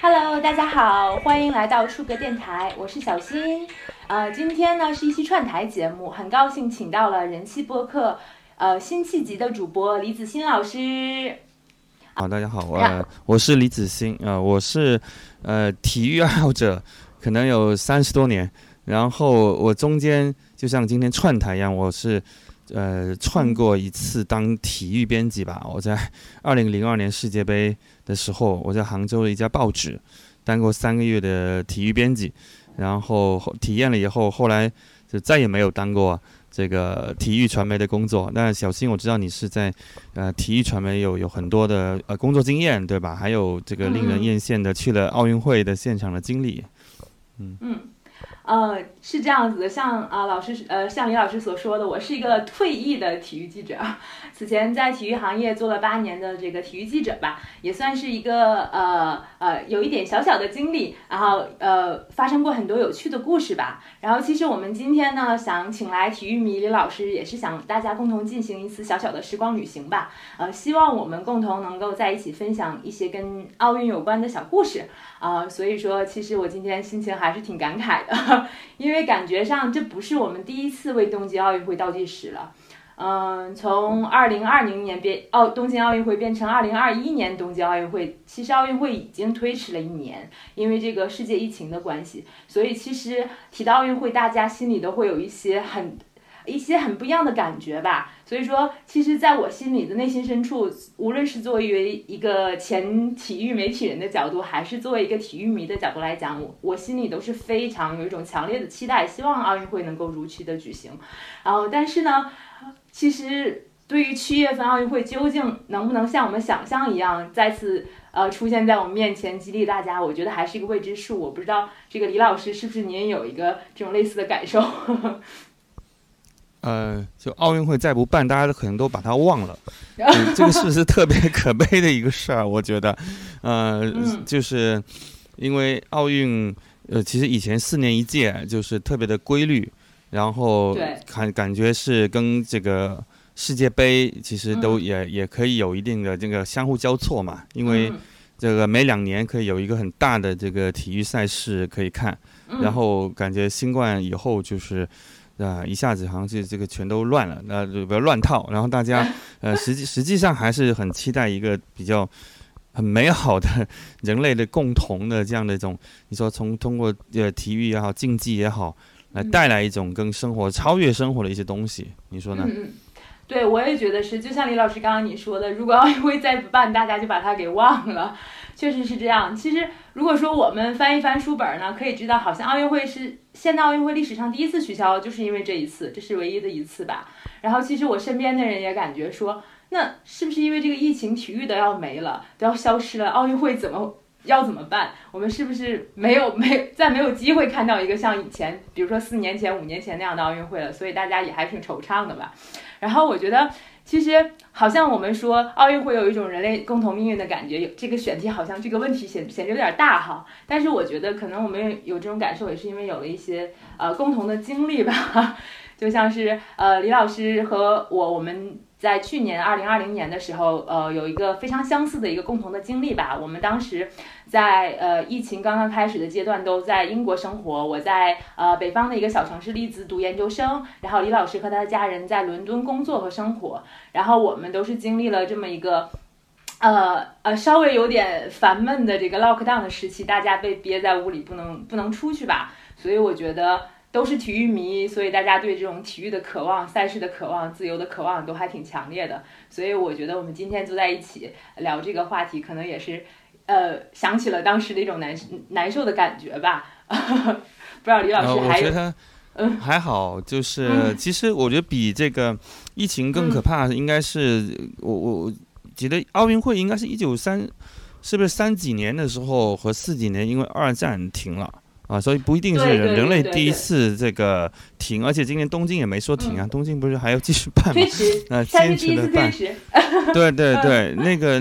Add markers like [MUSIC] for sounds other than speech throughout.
Hello，大家好，欢迎来到出格电台，我是小新。呃，今天呢是一期串台节目，很高兴请到了人气播客呃辛弃疾的主播李子欣老师。好，大家好，我我是李子欣啊，我是呃体育爱好者，可能有三十多年，然后我中间就像今天串台一样，我是呃串过一次当体育编辑吧，我在二零零二年世界杯。的时候，我在杭州的一家报纸当过三个月的体育编辑，然后体验了以后，后来就再也没有当过这个体育传媒的工作。那小新，我知道你是在呃体育传媒有有很多的呃工作经验，对吧？还有这个令人艳羡的去了奥运会的现场的经历，嗯嗯。呃，是这样子的，像啊老师呃像李老师所说的，我是一个退役的体育记者，[LAUGHS] 此前在体育行业做了八年的这个体育记者吧，也算是一个呃呃有一点小小的经历，然后呃发生过很多有趣的故事吧。然后其实我们今天呢想请来体育迷李老师，也是想大家共同进行一次小小的时光旅行吧。呃，希望我们共同能够在一起分享一些跟奥运有关的小故事啊。所以说，其实我今天心情还是挺感慨的。因为感觉上这不是我们第一次为东京奥运会倒计时了，嗯，从二零二零年变奥东京奥运会变成二零二一年东京奥运会，其实奥运会已经推迟了一年，因为这个世界疫情的关系，所以其实提到奥运会，大家心里都会有一些很。一些很不一样的感觉吧，所以说，其实在我心里的内心深处，无论是作为一个前体育媒体人的角度，还是作为一个体育迷的角度来讲，我我心里都是非常有一种强烈的期待，希望奥运会能够如期的举行。然后，但是呢，其实对于七月份奥运会究竟能不能像我们想象一样再次呃出现在我们面前，激励大家，我觉得还是一个未知数。我不知道这个李老师是不是您也有一个这种类似的感受？呃，就奥运会再不办，大家都可能都把它忘了。[LAUGHS] 这个是不是特别可悲的一个事儿？我觉得，呃，就是因为奥运，呃，其实以前四年一届，就是特别的规律，然后感感觉是跟这个世界杯其实都也也可以有一定的这个相互交错嘛。因为这个每两年可以有一个很大的这个体育赛事可以看，然后感觉新冠以后就是。啊，一下子好像是这个全都乱了，那就不要乱套。然后大家，[LAUGHS] 呃，实际实际上还是很期待一个比较很美好的人类的共同的这样的一种，你说从通过呃体育也好，竞技也好，来带来一种跟生活超越生活的一些东西，你说呢？嗯嗯，对我也觉得是，就像李老师刚刚你说的，如果奥运会再不办，大家就把它给忘了。确实是这样。其实，如果说我们翻一翻书本呢，可以知道，好像奥运会是现代奥运会历史上第一次取消，就是因为这一次，这是唯一的一次吧。然后，其实我身边的人也感觉说，那是不是因为这个疫情，体育都要没了，都要消失了，奥运会怎么要怎么办？我们是不是没有没再没有机会看到一个像以前，比如说四年前、五年前那样的奥运会了？所以大家也还挺惆怅的吧。然后我觉得。其实好像我们说奥运会有一种人类共同命运的感觉，有这个选题好像这个问题显显得有点大哈。但是我觉得可能我们有这种感受，也是因为有了一些呃共同的经历吧。[LAUGHS] 就像是呃李老师和我，我们。在去年二零二零年的时候，呃，有一个非常相似的一个共同的经历吧。我们当时在呃疫情刚刚开始的阶段，都在英国生活。我在呃北方的一个小城市利兹读研究生，然后李老师和他的家人在伦敦工作和生活。然后我们都是经历了这么一个，呃呃稍微有点烦闷的这个 lockdown 的时期，大家被憋在屋里不能不能出去吧。所以我觉得。都是体育迷，所以大家对这种体育的渴望、赛事的渴望、自由的渴望都还挺强烈的。所以我觉得我们今天坐在一起聊这个话题，可能也是，呃，想起了当时的一种难难受的感觉吧。[LAUGHS] 不知道李老师还？我觉得，嗯，还好。就是其实我觉得比这个疫情更可怕，应该是我我觉得奥运会应该是一九三，是不是三几年的时候和四几年因为二战停了。啊，所以不一定是人类第一次这个停，而且今年东京也没说停啊，东京不是还要继续办吗？[LAUGHS] 那，坚持的办。[LAUGHS] 对对对，那个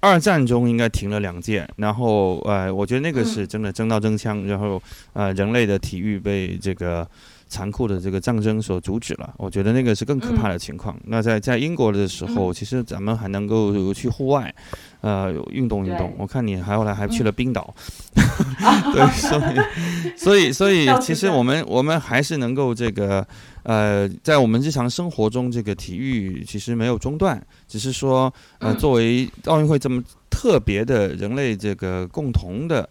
二战中应该停了两届，然后呃，我觉得那个是真的真刀真枪，然后呃，人类的体育被这个。残酷的这个战争所阻止了，我觉得那个是更可怕的情况。那在在英国的时候，其实咱们还能够去户外，呃，运动运动。我看你还后来还去了冰岛，[LAUGHS] [LAUGHS] 对，所以所以所以，[LAUGHS] 其实我们我们还是能够这个呃，在我们日常生活中，这个体育其实没有中断，只是说呃，作为奥运会这么特别的人类这个共同的。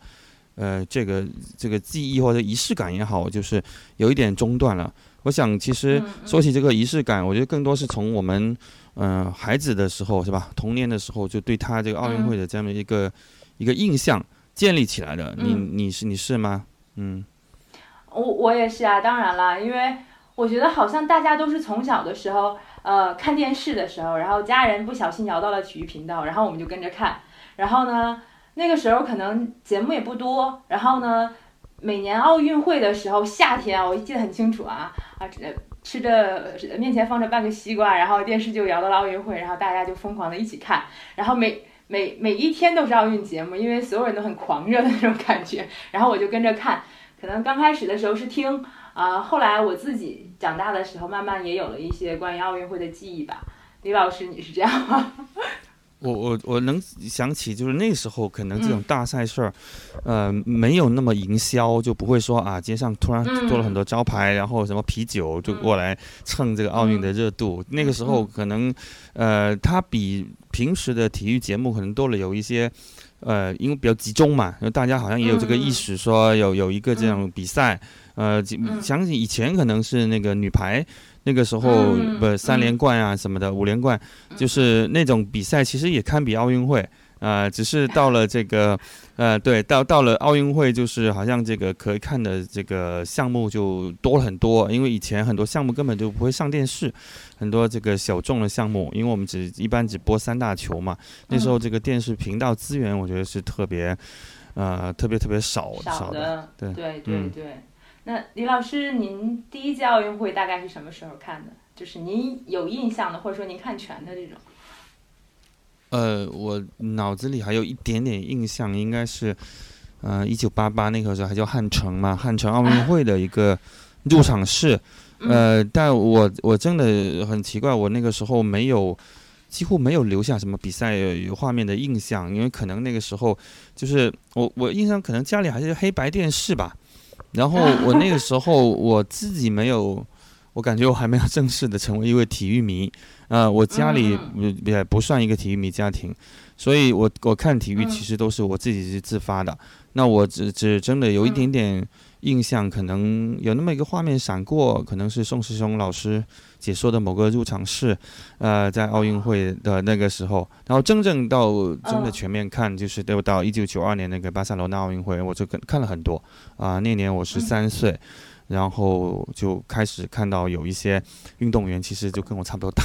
呃，这个这个记忆或者仪式感也好，就是有一点中断了。我想，其实说起这个仪式感，我觉得更多是从我们嗯孩子的时候是吧，童年的时候就对他这个奥运会的这样的一个一个印象建立起来的。你你是你是吗？嗯，我我也是啊，当然了，因为我觉得好像大家都是从小的时候呃看电视的时候，然后家人不小心摇到了体育频道，然后我们就跟着看，然后呢。那个时候可能节目也不多，然后呢，每年奥运会的时候，夏天，我记得很清楚啊啊，吃着面前放着半个西瓜，然后电视就摇到了奥运会，然后大家就疯狂的一起看，然后每每每一天都是奥运节目，因为所有人都很狂热的那种感觉，[LAUGHS] 然后我就跟着看，可能刚开始的时候是听啊，后来我自己长大的时候，慢慢也有了一些关于奥运会的记忆吧。李老师，你是这样吗？我我我能想起，就是那时候可能这种大赛事儿，呃，没有那么营销，就不会说啊，街上突然多了很多招牌，然后什么啤酒就过来蹭这个奥运的热度。那个时候可能，呃，它比平时的体育节目可能多了有一些，呃，因为比较集中嘛，大家好像也有这个意识，说有有一个这样比赛。呃，想起以前可能是那个女排。那个时候不三连冠啊什么的五连冠，就是那种比赛其实也堪比奥运会啊，只是到了这个呃对到到了奥运会就是好像这个可以看的这个项目就多了很多，因为以前很多项目根本就不会上电视，很多这个小众的项目，因为我们只一般只播三大球嘛，那时候这个电视频道资源我觉得是特别呃特别特别少少的，对对对对。那李老师，您第一届奥运会大概是什么时候看的？就是您有印象的，或者说您看全的这种。呃，我脑子里还有一点点印象，应该是，呃，一九八八那个时候还叫汉城嘛，汉城奥运 [LAUGHS] 会的一个入场式。呃，但我我真的很奇怪，我那个时候没有，几乎没有留下什么比赛有画面的印象，因为可能那个时候就是我我印象可能家里还是黑白电视吧。然后 [LAUGHS] 我那个时候我自己没有，我感觉我还没有正式的成为一位体育迷，啊，我家里也不算一个体育迷家庭，所以我我看体育其实都是我自己是自发的，那我只只真的有一点点。印象可能有那么一个画面闪过，可能是宋世雄老师解说的某个入场式，呃，在奥运会的那个时候，然后真正到真的全面看，就是都到一九九二年那个巴塞罗那奥运会，我就看看了很多啊，那年我十三岁。然后就开始看到有一些运动员，其实就跟我差不多大，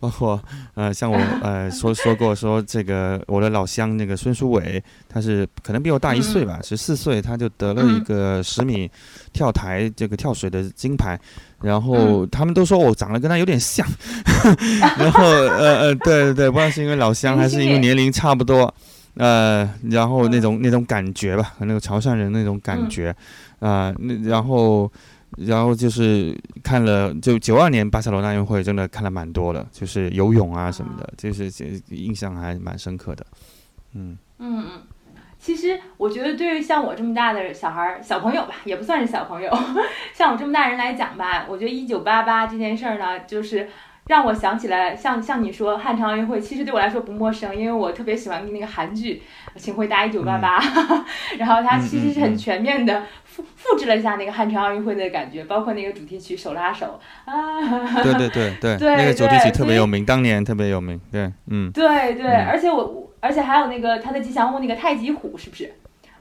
包括呃，像我呃说说过说这个我的老乡那个孙书伟，他是可能比我大一岁吧，十四岁他就得了一个十米跳台这个跳水的金牌，然后他们都说我长得跟他有点像，[LAUGHS] 然后呃呃对对对，不知道是因为老乡还是因为年龄差不多，呃，然后那种那种感觉吧，和那个潮汕人那种感觉。啊，那然后，然后就是看了，就九二年巴塞罗那奥运会，真的看了蛮多的，就是游泳啊什么的，就是印象还蛮深刻的。嗯嗯嗯，其实我觉得对于像我这么大的小孩儿、小朋友吧，也不算是小朋友，[LAUGHS] 像我这么大人来讲吧，我觉得一九八八这件事儿呢，就是。让我想起来，像像你说汉城奥运会，其实对我来说不陌生，因为我特别喜欢那个韩剧《请回答一九八八》，[LAUGHS] 然后它其实是很全面的复复制了一下那个汉城奥运会的感觉，包括那个主题曲《手拉手》啊。[LAUGHS] 对对对对，那个主题曲特别有名，当年特别有名。对，嗯。对对，而且我而且还有那个它的吉祥物那个太极虎，是不是？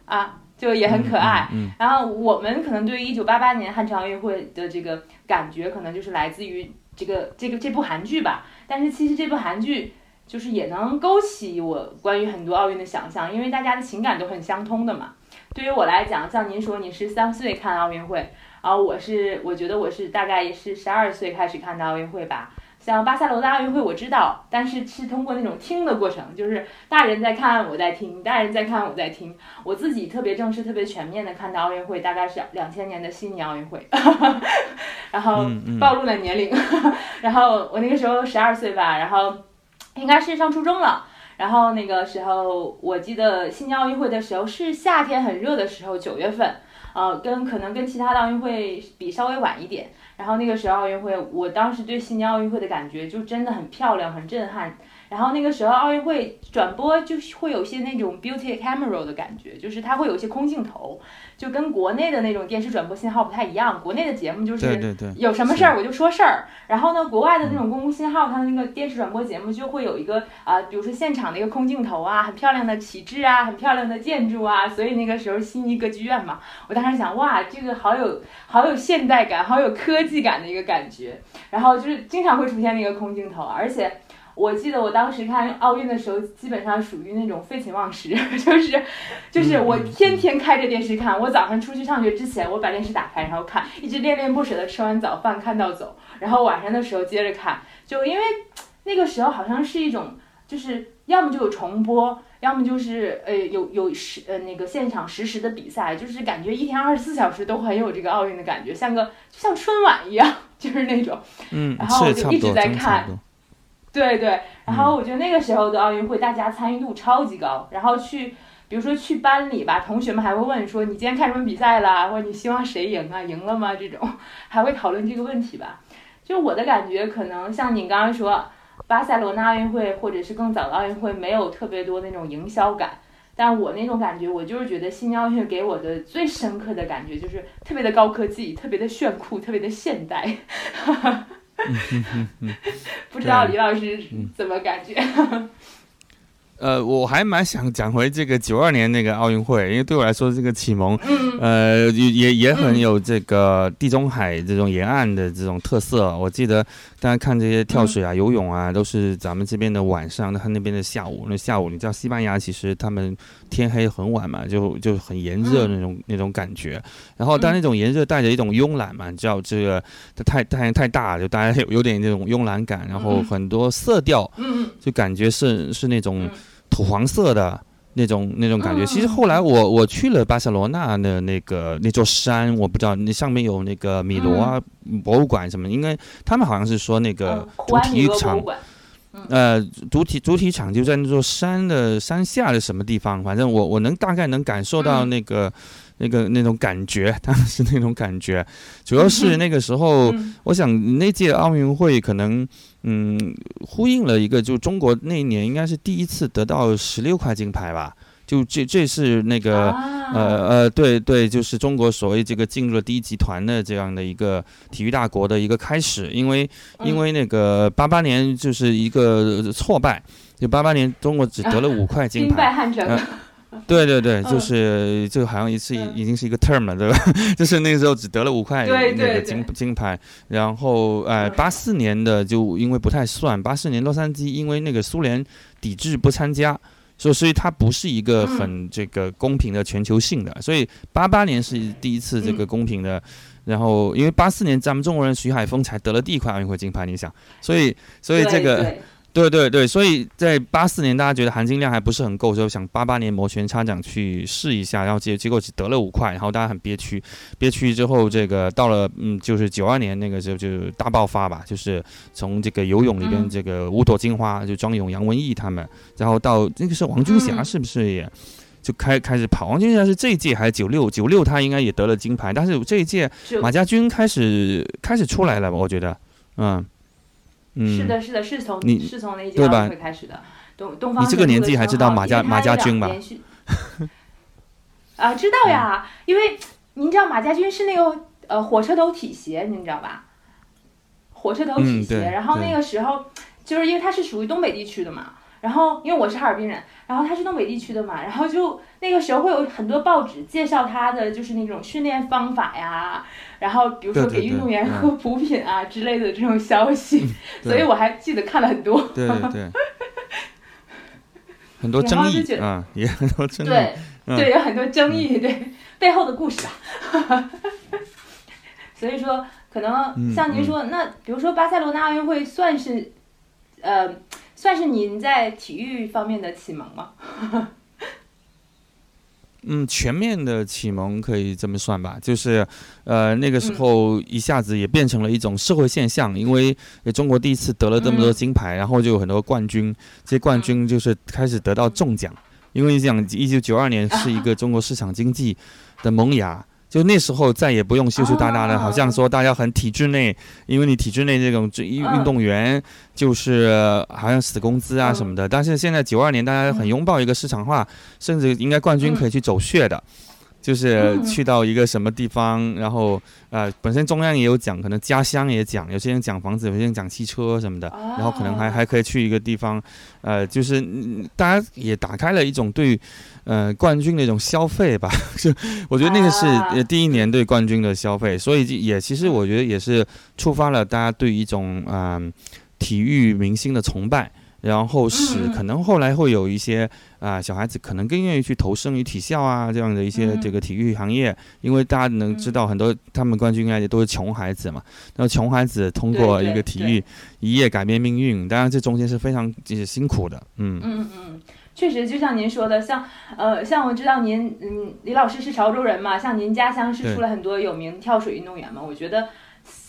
啊，就也很可爱。嗯。然后我们可能对于一九八八年汉城奥运会的这个感觉，可能就是来自于。这个这个这部韩剧吧，但是其实这部韩剧就是也能勾起我关于很多奥运的想象，因为大家的情感都很相通的嘛。对于我来讲，像您说你是三岁看奥运会，然后我是我觉得我是大概也是十二岁开始看的奥运会吧。像巴塞罗那奥运会我知道，但是是通过那种听的过程，就是大人在看我在听，大人在看我在听。我自己特别正式、特别全面的看的奥运会，大概是两千年的悉尼奥运会，[LAUGHS] 然后暴露了年龄。[LAUGHS] 然后我那个时候十二岁吧，然后应该是上初中了。然后那个时候我记得悉尼奥运会的时候是夏天很热的时候，九月份，呃，跟可能跟其他的奥运会比稍微晚一点。然后那个时候奥运会，我当时对悉尼奥运会的感觉就真的很漂亮，很震撼。然后那个时候奥运会转播就会有些那种 beauty camera 的感觉，就是它会有一些空镜头，就跟国内的那种电视转播信号不太一样。国内的节目就是有什么事儿我就说事儿，然后呢，国外的那种公共信号，它的那个电视转播节目就会有一个啊，比如说现场的一个空镜头啊，很漂亮的旗帜啊，很漂亮的建筑啊。所以那个时候悉尼歌剧院嘛，我当时想哇，这个好有好有现代感，好有科技感的一个感觉。然后就是经常会出现那个空镜头，而且。我记得我当时看奥运的时候，基本上属于那种废寝忘食，[LAUGHS] 就是，就是我天天开着电视看。我早上出去上学之前，我把电视打开，然后看，一直恋恋不舍的吃完早饭看到走。然后晚上的时候接着看，就因为那个时候好像是一种，就是要么就有重播，要么就是呃有有实呃那个现场实时的比赛，就是感觉一天二十四小时都很有这个奥运的感觉，像个就像春晚一样，就是那种。嗯，然后我就一直在看。对对，然后我觉得那个时候的奥运会，大家参与度超级高。然后去，比如说去班里吧，同学们还会问说：“你今天看什么比赛啦？或者你希望谁赢啊？赢了吗？”这种还会讨论这个问题吧。就我的感觉，可能像你刚刚说，巴塞罗那奥运会或者是更早的奥运会，没有特别多那种营销感。但我那种感觉，我就是觉得悉尼奥运会给我的最深刻的感觉，就是特别的高科技，特别的炫酷，特别的现代。[LAUGHS] 不知道李老师怎么感觉？[LAUGHS] 呃，我还蛮想讲回这个九二年那个奥运会，因为对我来说这个启蒙，呃，也也很有这个地中海这种沿岸的这种特色。我记得大家看这些跳水啊、游泳啊，都是咱们这边的晚上，他那边的下午。那下午你知道西班牙其实他们天黑很晚嘛，就就很炎热那种那种感觉。然后但那种炎热带着一种慵懒嘛，你知道这个它太太阳太大，就大家有有点那种慵懒感。然后很多色调，就感觉是是那种。土黄色的那种那种感觉，其实后来我我去了巴塞罗那的那个那座山，我不知道那上面有那个米罗啊博物馆什么，应该他们好像是说那个主体育场，呃，主体主体场就在那座山的山下的什么地方，反正我我能大概能感受到那个。那个那种感觉，[LAUGHS] 当时那种感觉，主要是 [LAUGHS] 那个时候，我想那届奥运会可能，嗯，呼应了一个，就中国那一年应该是第一次得到十六块金牌吧，就这这是那个，呃呃，对对，就是中国所谓这个进入了第一集团的这样的一个体育大国的一个开始，因为因为那个八八年就是一个挫败，就八八年中国只得了五块金牌。[LAUGHS] 对对对，就是就好像一次已经是一个 term 了，对吧？[LAUGHS] 就是那个时候只得了五块那个金金牌，然后呃，八四年的就因为不太算，八四年洛杉矶因为那个苏联抵制不参加，所以所以它不是一个很这个公平的全球性的，所以八八年是第一次这个公平的，然后因为八四年咱们中国人徐海峰才得了第一块奥运会金牌，你想，所以所以这个。对对对，所以在八四年大家觉得含金量还不是很够，就想八八年摩拳擦掌去试一下，然后结结果只得了五块，然后大家很憋屈，[LAUGHS] 憋屈之后这个到了嗯就是九二年那个时候就大爆发吧，就是从这个游泳里边这个五朵金花就张勇、杨文义他们，然后到那个是王军霞是不是也就开开始跑？王军霞是这一届还是九六？九六他应该也得了金牌，但是这一届马家军开始开始出来了吧？我觉得，嗯。是的，是的，是从是从那届奥运会开始的。东东方，你这个年纪还知道马家马家军吧？啊，知道呀，因为您知道马家军是那个呃火车头体协，您知道吧？火车头体协，然后那个时候就是因为它是属于东北地区的嘛。然后，因为我是哈尔滨人，然后他是东北地区的嘛，然后就那个时候会有很多报纸介绍他的就是那种训练方法呀，然后比如说给运动员喝补品啊之类的这种消息，所以我还记得看了很多。对对，[LAUGHS] 很多争议啊，也很多争议。对对，有很多争议，对背后的故事啊。[LAUGHS] 所以说，可能像您说，那比如说巴塞罗那奥运会算是，呃，算是您在体育方面的启蒙吗？[LAUGHS] 嗯，全面的启蒙可以这么算吧，就是，呃，那个时候一下子也变成了一种社会现象，因为中国第一次得了这么多金牌，然后就有很多冠军，这些冠军就是开始得到中奖，因为你想，一九九二年是一个中国市场经济的萌芽。就那时候再也不用羞羞答答的，好像说大家很体制内，因为你体制内这种运运动员就是好像死工资啊什么的。但是现在九二年，大家很拥抱一个市场化，甚至应该冠军可以去走穴的。就是去到一个什么地方，然后呃，本身中央也有讲，可能家乡也讲，有些人讲房子，有些人讲汽车什么的，然后可能还还可以去一个地方，呃，就是大家也打开了一种对呃冠军的一种消费吧，[LAUGHS] 就我觉得那个是第一年对冠军的消费，所以也其实我觉得也是触发了大家对一种嗯体育明星的崇拜。然后使可能后来会有一些啊小孩子可能更愿意去投身于体校啊这样的一些这个体育行业，因为大家能知道很多他们冠军也都是穷孩子嘛，那穷孩子通过一个体育一夜改变命运，当然这中间是非常就是辛苦的，嗯。嗯嗯，确实就像您说的，像呃像我知道您嗯李老师是潮州人嘛，像您家乡是出了很多有名跳水运动员嘛，我觉得。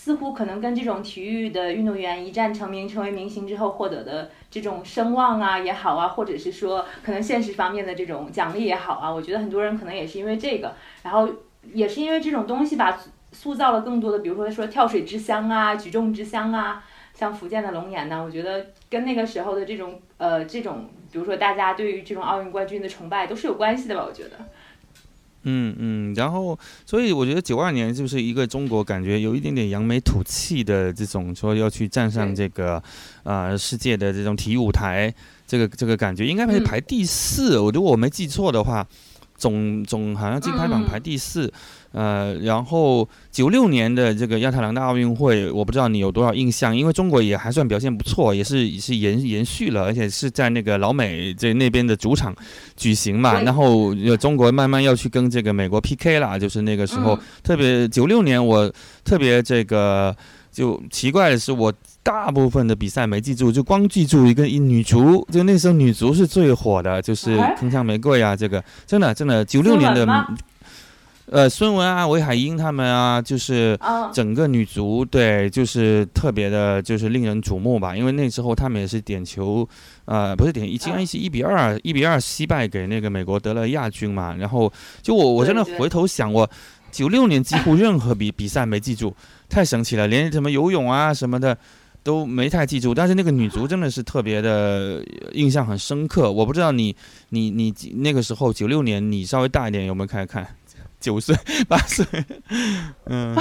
似乎可能跟这种体育的运动员一战成名、成为明星之后获得的这种声望啊也好啊，或者是说可能现实方面的这种奖励也好啊，我觉得很多人可能也是因为这个，然后也是因为这种东西吧，塑造了更多的，比如说说跳水之乡啊、举重之乡啊，像福建的龙岩呢，我觉得跟那个时候的这种呃这种，比如说大家对于这种奥运冠军的崇拜都是有关系的吧，我觉得。嗯嗯，然后所以我觉得九二年就是一个中国感觉有一点点扬眉吐气的这种说要去站上这个啊世界的这种体育舞台，这个这个感觉应该是排第四，我如果我没记错的话，总总好像金牌榜排第四。呃，然后九六年的这个亚特兰大奥运会，我不知道你有多少印象，因为中国也还算表现不错，也是也是延延续了，而且是在那个老美这那边的主场举行嘛。然后中国慢慢要去跟这个美国 PK 了，就是那个时候，特别九六年我特别这个就奇怪的是，我大部分的比赛没记住，就光记住一个女足，就那时候女足是最火的，就是铿锵玫瑰啊，这个真的真的九六年的。呃，孙雯啊，韦海英他们啊，就是整个女足，对，就是特别的，就是令人瞩目吧。因为那时候他们也是点球，呃，不是点，竟然是一比二，一比二惜败给那个美国得了亚军嘛。然后就我我真的回头想，我九六年几乎任何比比赛没记住，太神奇了，连什么游泳啊什么的都没太记住。但是那个女足真的是特别的印象很深刻。我不知道你你你那个时候九六年你稍微大一点有没有开始看？九岁 [LAUGHS] 八岁，嗯，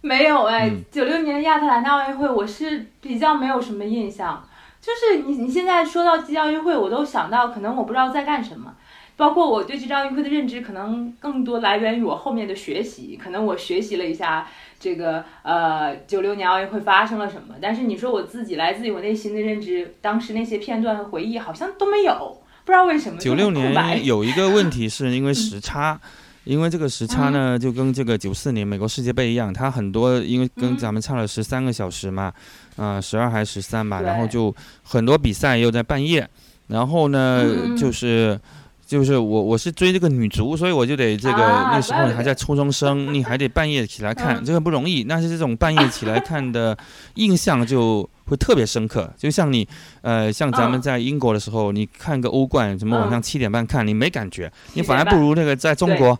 没有哎，九六年亚特兰大奥运会我是比较没有什么印象，就是你你现在说到这届奥运会，我都想到可能我不知道在干什么，包括我对这届奥运会的认知，可能更多来源于我后面的学习，可能我学习了一下这个呃九六年奥运会发生了什么，但是你说我自己来自于我内心的认知，当时那些片段和回忆好像都没有。不知道为什么九六年有一个问题，是因为时 [LAUGHS] 差，因为这个时差呢，就跟这个九四年美国世界杯一样，它很多因为跟咱们差了十三个小时嘛，啊，十二还是十三吧，然后就很多比赛又在半夜，然后呢，就是就是我我是追这个女足，所以我就得这个那时候你还在初中生，[LAUGHS] 你还得半夜起来看，这个不容易。但是这种半夜起来看的印象就。会特别深刻，就像你，呃，像咱们在英国的时候，你看个欧冠，什么晚上七点半看，你没感觉，你反而不如那个在中国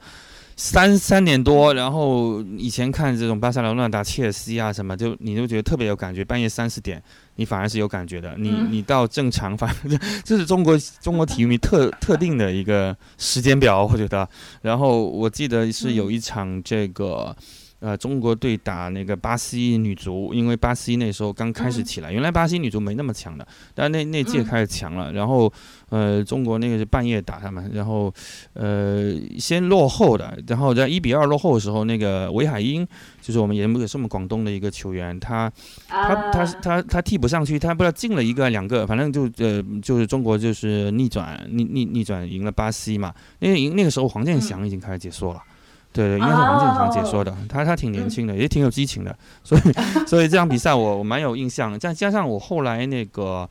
三三点多，然后以前看这种巴塞罗那打切尔西啊什么，就你就觉得特别有感觉。半夜三四点，你反而是有感觉的。你你到正常，反正 [LAUGHS] 这是中国中国体育迷特特定的一个时间表，我觉得。然后我记得是有一场这个。呃，中国队打那个巴西女足，因为巴西那时候刚开始起来，原来巴西女足没那么强的，但那那届开始强了，然后呃，中国那个是半夜打他们，然后呃先落后的，然后在一比二落后的时候，那个韦海英就是我们也也是我们广东的一个球员，他他他他他替补上去，他不知道进了一个两个，反正就呃就是中国就是逆转逆逆逆转赢了巴西嘛，因为赢那个时候黄健翔已经开始解说了。对对，应该是王健强解说的，他他挺年轻的，也挺有激情的，所以 [LAUGHS] 所以这场比赛我我蛮有印象。再加上我后来那个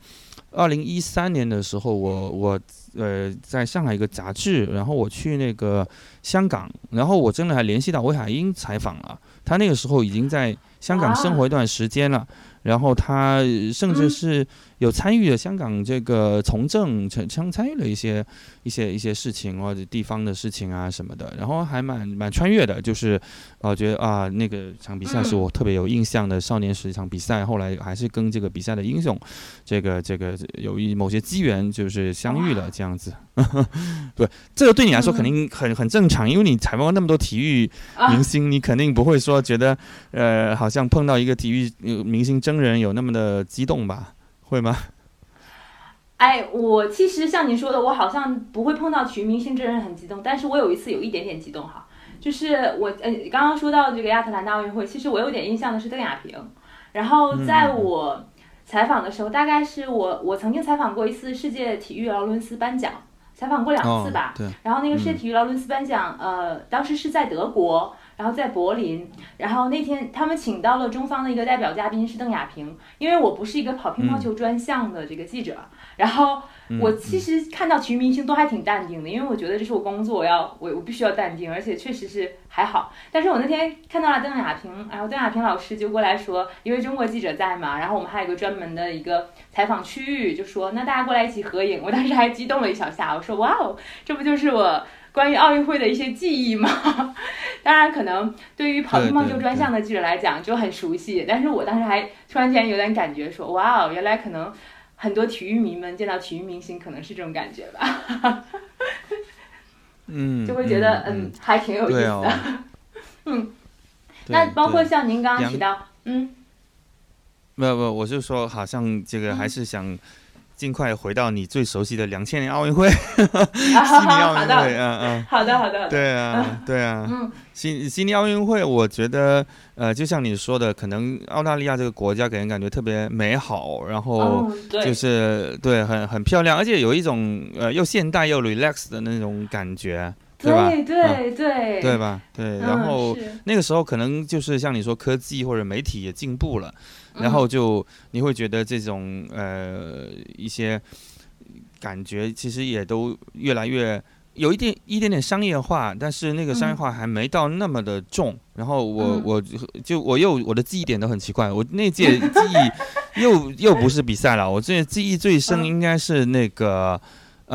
二零一三年的时候，我我呃在上海一个杂志，然后我去那个香港，然后我真的还联系到韦海英采访了，他那个时候已经在香港生活一段时间了。然后他甚至是有参与了香港这个从政，参参参与了一些一些一些事情或者地方的事情啊什么的，然后还蛮蛮穿越的，就是，我觉得啊那个场比赛是我特别有印象的少年时一场比赛，后来还是跟这个比赛的英雄，这个这个有一某些机缘就是相遇了这样子，[LAUGHS] 对，这个对你来说肯定很很正常，因为你采访过那么多体育明星，你肯定不会说觉得呃好像碰到一个体育明星真。人有那么的激动吧？会吗？哎，我其实像你说的，我好像不会碰到体育明星真人很激动，但是我有一次有一点点激动哈，就是我呃刚刚说到这个亚特兰大奥运会，其实我有点印象的是邓亚萍，然后在我采访的时候，大概是我我曾经采访过一次世界体育劳伦斯颁奖，采访过两次吧，对，然后那个世界体育劳伦斯颁奖，呃，当时是在德国。然后在柏林，然后那天他们请到了中方的一个代表嘉宾是邓亚萍，因为我不是一个跑乒乓球专项的这个记者，然后我其实看到体育明星都还挺淡定的，因为我觉得这是我工作，我要我我必须要淡定，而且确实是还好。但是我那天看到了邓亚萍，然后邓亚萍老师就过来说，因为中国记者在嘛，然后我们还有一个专门的一个采访区域，就说那大家过来一起合影，我当时还激动了一小下，我说哇哦，这不就是我。关于奥运会的一些记忆吗，[LAUGHS] 当然可能对于跑乒乓球专项的记者来讲就很熟悉，但是我当时还突然间有点感觉，说哇哦，原来可能很多体育迷们见到体育明星可能是这种感觉吧，嗯，[LAUGHS] 就会觉得嗯还挺有意思的，嗯，那包括像您刚刚提到，嗯，没有没有，我就说好像这个还是想。尽快回到你最熟悉的两千年奥运会，[LAUGHS] 悉尼奥运会，嗯嗯，好的好的，对啊对啊，[LAUGHS] 嗯，悉悉尼奥运会，我觉得，呃，就像你说的，可能澳大利亚这个国家给人感觉特别美好，然后就是对，很很漂亮，而且有一种呃又现代又 relax 的那种感觉，对吧？对对对，对吧？对，然后那个时候可能就是像你说，科技或者媒体也进步了。然后就你会觉得这种呃一些感觉其实也都越来越有一点一点点商业化，但是那个商业化还没到那么的重。然后我我就我又我的记忆点都很奇怪，我那届记忆又 [LAUGHS] 又不是比赛了，我这记忆最深应该是那个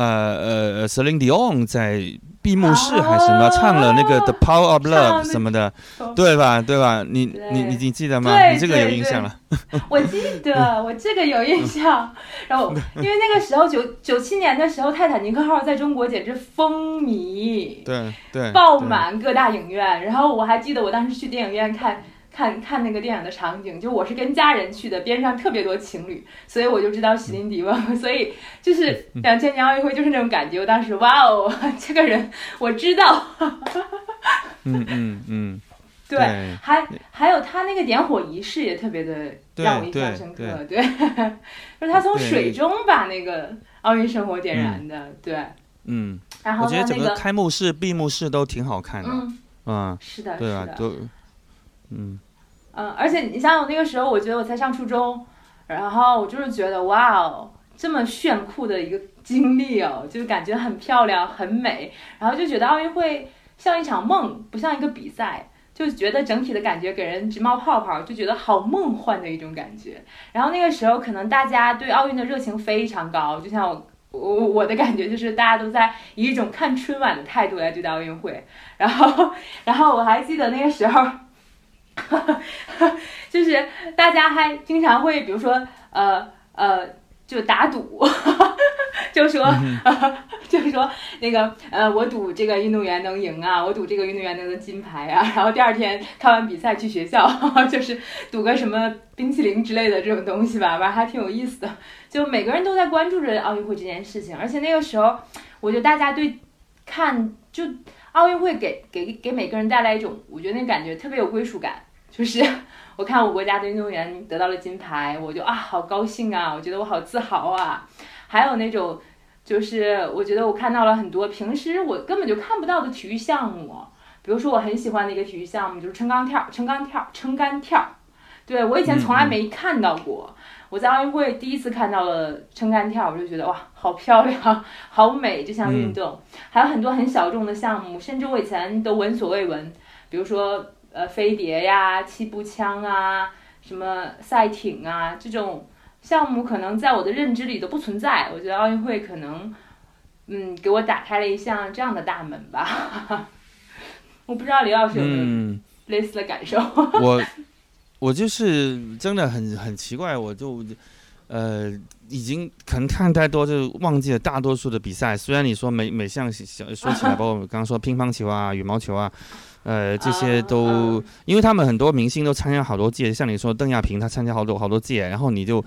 呃呃 Celine Dion 在。闭幕式还是什么，唱了那个《The Power of Love》什么的，对吧？对吧？你你你你记得吗？你这个有印象了。[LAUGHS] 我记得，[LAUGHS] 我这个有印象。然后，因为那个时候九九七年的时候，《泰坦尼克号》在中国简直风靡，对对，爆满各大影院。然后我还记得，我当时去电影院看。看看那个电影的场景，就我是跟家人去的，边上特别多情侣，所以我就知道席琳迪翁，[LAUGHS] 所以就是两千年奥运会就是那种感觉。我当时哇哦，[LAUGHS] 这个人我知道。嗯嗯嗯，对，还还有他那个点火仪式也特别的让我印象深刻，对，[LAUGHS] 就是他从水中把那个奥运圣火点燃的，对，嗯，然后我觉得整个开幕式、闭幕式都挺好看的，嗯，是的，对啊，都。嗯，嗯，而且你像我那个时候，我觉得我才上初中，然后我就是觉得哇哦，这么炫酷的一个经历哦，就是感觉很漂亮、很美，然后就觉得奥运会像一场梦，不像一个比赛，就觉得整体的感觉给人直冒泡泡，就觉得好梦幻的一种感觉。然后那个时候，可能大家对奥运的热情非常高，就像我我我的感觉就是大家都在以一种看春晚的态度来对待奥运会。然后，然后我还记得那个时候。[LAUGHS] 就是大家还经常会，比如说，呃呃，就打赌，[LAUGHS] 就就说，[LAUGHS] 就说那个呃，我赌这个运动员能赢啊，我赌这个运动员能得金牌啊。然后第二天看完比赛去学校，就是赌个什么冰淇淋之类的这种东西吧，反正还挺有意思的。就每个人都在关注着奥运会这件事情，而且那个时候，我觉得大家对看就奥运会给给给每个人带来一种，我觉得那感觉特别有归属感，就是。[LAUGHS] 我看我国家的运动员得到了金牌，我就啊好高兴啊！我觉得我好自豪啊！还有那种，就是我觉得我看到了很多平时我根本就看不到的体育项目，比如说我很喜欢的一个体育项目就是撑杆跳，撑杆跳，撑杆跳。对我以前从来没看到过，我在奥运会第一次看到了撑杆跳，我就觉得哇，好漂亮，[LAUGHS] 好美这项运动。还有很多很小众的项目，甚至我以前都闻所未闻，比如说。呃，飞碟呀，气步枪啊，什么赛艇啊，这种项目可能在我的认知里都不存在。我觉得奥运会可能，嗯，给我打开了一项这样的大门吧。[LAUGHS] 我不知道李老师有没有类似的感受。我，我就是真的很很奇怪，我就，呃，已经可能看太多，就忘记了大多数的比赛。虽然你说每每项小说起来，[LAUGHS] 包括我刚刚说乒乓球啊、羽毛球啊。呃，这些都，因为他们很多明星都参加好多届，像你说邓亚萍，她参加好多好多届，然后你就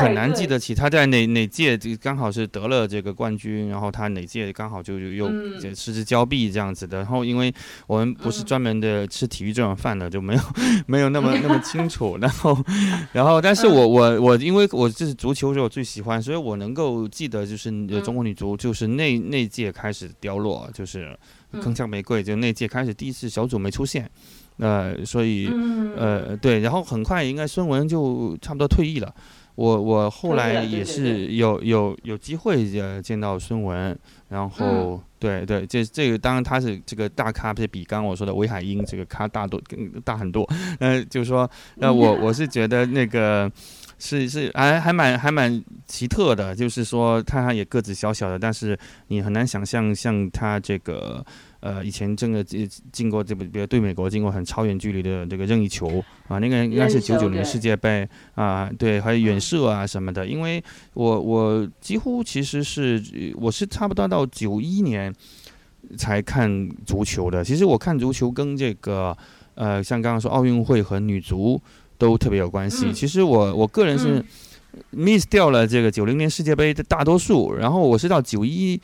很难记得起她在哪哪届就刚好是得了这个冠军，然后她哪届刚好就又失之交臂这样子的。然后因为我们不是专门的吃体育这种饭的，就没有 [LAUGHS] 没有那么那么清楚。[LAUGHS] 然后然后，但是我我我因为我这是足球是我最喜欢，所以我能够记得就是中国女足就是那那届开始凋落，就是。铿锵玫瑰就那届开始第一次小组没出现，呃，所以呃对，然后很快应该孙文就差不多退役了。我我后来也是有有有机会呃见到孙文，然后对对，这这个当然他是这个大咖，是比刚刚我说的韦海英这个咖大多更大很多。呃，就是说，那我 [LAUGHS] 我是觉得那个。是是，还还蛮还蛮奇特的，就是说他也个子小小的，但是你很难想象像他这个呃以前真的进进过这个，比如对美国进过很超远距离的这个任意球啊，那个应该是九九年世界杯啊，对，还有远射啊什么的。因为我我几乎其实是我是差不多到九一年才看足球的。其实我看足球跟这个呃像刚刚说奥运会和女足。都特别有关系。其实我我个人是 miss 掉了这个九零年世界杯的大多数，然后我是到九一，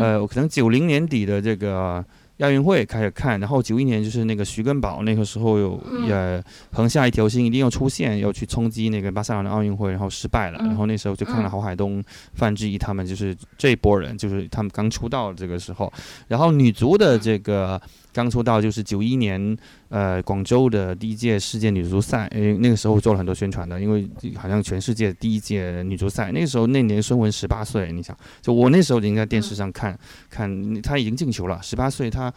呃，可能九零年底的这个。亚运会开始看，然后九一年就是那个徐根宝，那个时候有也横下一条心，一定要出现，要去冲击那个巴塞罗那奥运会，然后失败了。然后那时候就看了郝海东、范志毅他们，就是这一波人，就是他们刚出道这个时候。然后女足的这个刚出道就是九一年，呃，广州的第一届世界女足赛，诶，那个时候做了很多宣传的，因为好像全世界第一届女足赛，那个时候那年孙雯十八岁，你想，就我那时候已经在电视上看看，她已经进球了，十八岁她。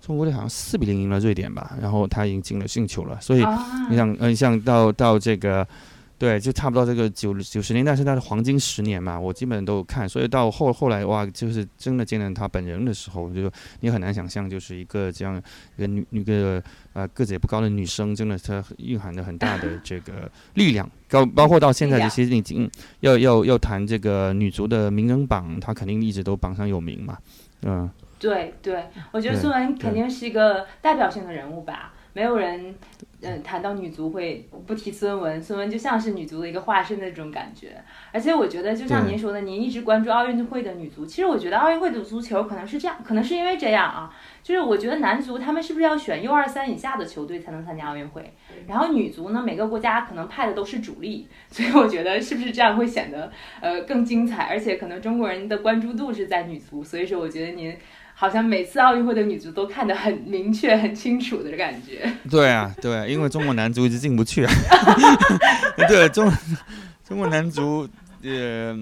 中国队好像四比零赢了瑞典吧，然后他已经进了进球了，所以你想，嗯，像到到这个，对，就差不多这个九九十年代是他的黄金十年嘛，我基本都有看，所以到后后来哇，就是真的见到他本人的时候，就你很难想象，就是一个这样一个女女个呃个子也不高的女生，真的她蕴含着很大的这个 [LAUGHS] 力量，包包括到现在，其实已经要要要谈这个女足的名人榜，她肯定一直都榜上有名嘛，嗯。对对，我觉得孙雯肯定是一个代表性的人物吧，没有人，嗯，谈到女足会不提孙雯，孙雯就像是女足的一个化身的这种感觉。而且我觉得，就像您说的，您一直关注奥运会的女足，其实我觉得奥运会的足球可能是这样，可能是因为这样啊，就是我觉得男足他们是不是要选 U 二三以下的球队才能参加奥运会，然后女足呢，每个国家可能派的都是主力，所以我觉得是不是这样会显得呃更精彩，而且可能中国人的关注度是在女足，所以说我觉得您。好像每次奥运会的女足都看得很明确、很清楚的感觉。对啊，对，因为中国男足一直进不去啊。[LAUGHS] 对中中国男足，呃，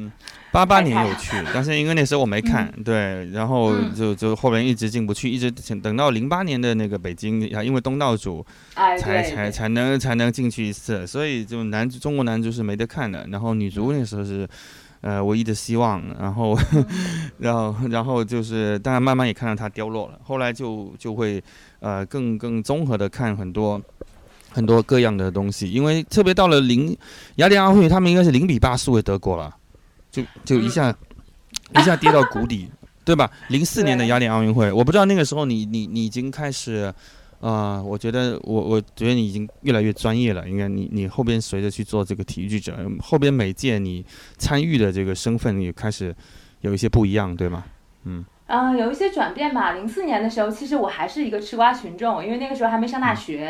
八八年有去，但是因为那时候我没看，对，然后就就后面一直进不去，一直等到零八年的那个北京啊，因为东道主，才才才能才能进去一次，所以就男中国男足是没得看的。然后女足那时候是。呃，唯一的希望，然后，[LAUGHS] 然后，然后就是，当然慢慢也看到它凋落了。后来就就会，呃，更更综合的看很多很多各样的东西，因为特别到了零雅典奥运会，他们应该是零比八输给德国了，就就一下一下跌到谷底，对吧？零四年的雅典奥运会，我不知道那个时候你你你已经开始，呃，我觉得我我觉得你已经越来越专业了。应该你你后边随着去做这个体育记者，后边每届你参与的这个身份也开始有一些不一样，对吗？嗯。嗯，有一些转变吧。零四年的时候，其实我还是一个吃瓜群众，因为那个时候还没上大学，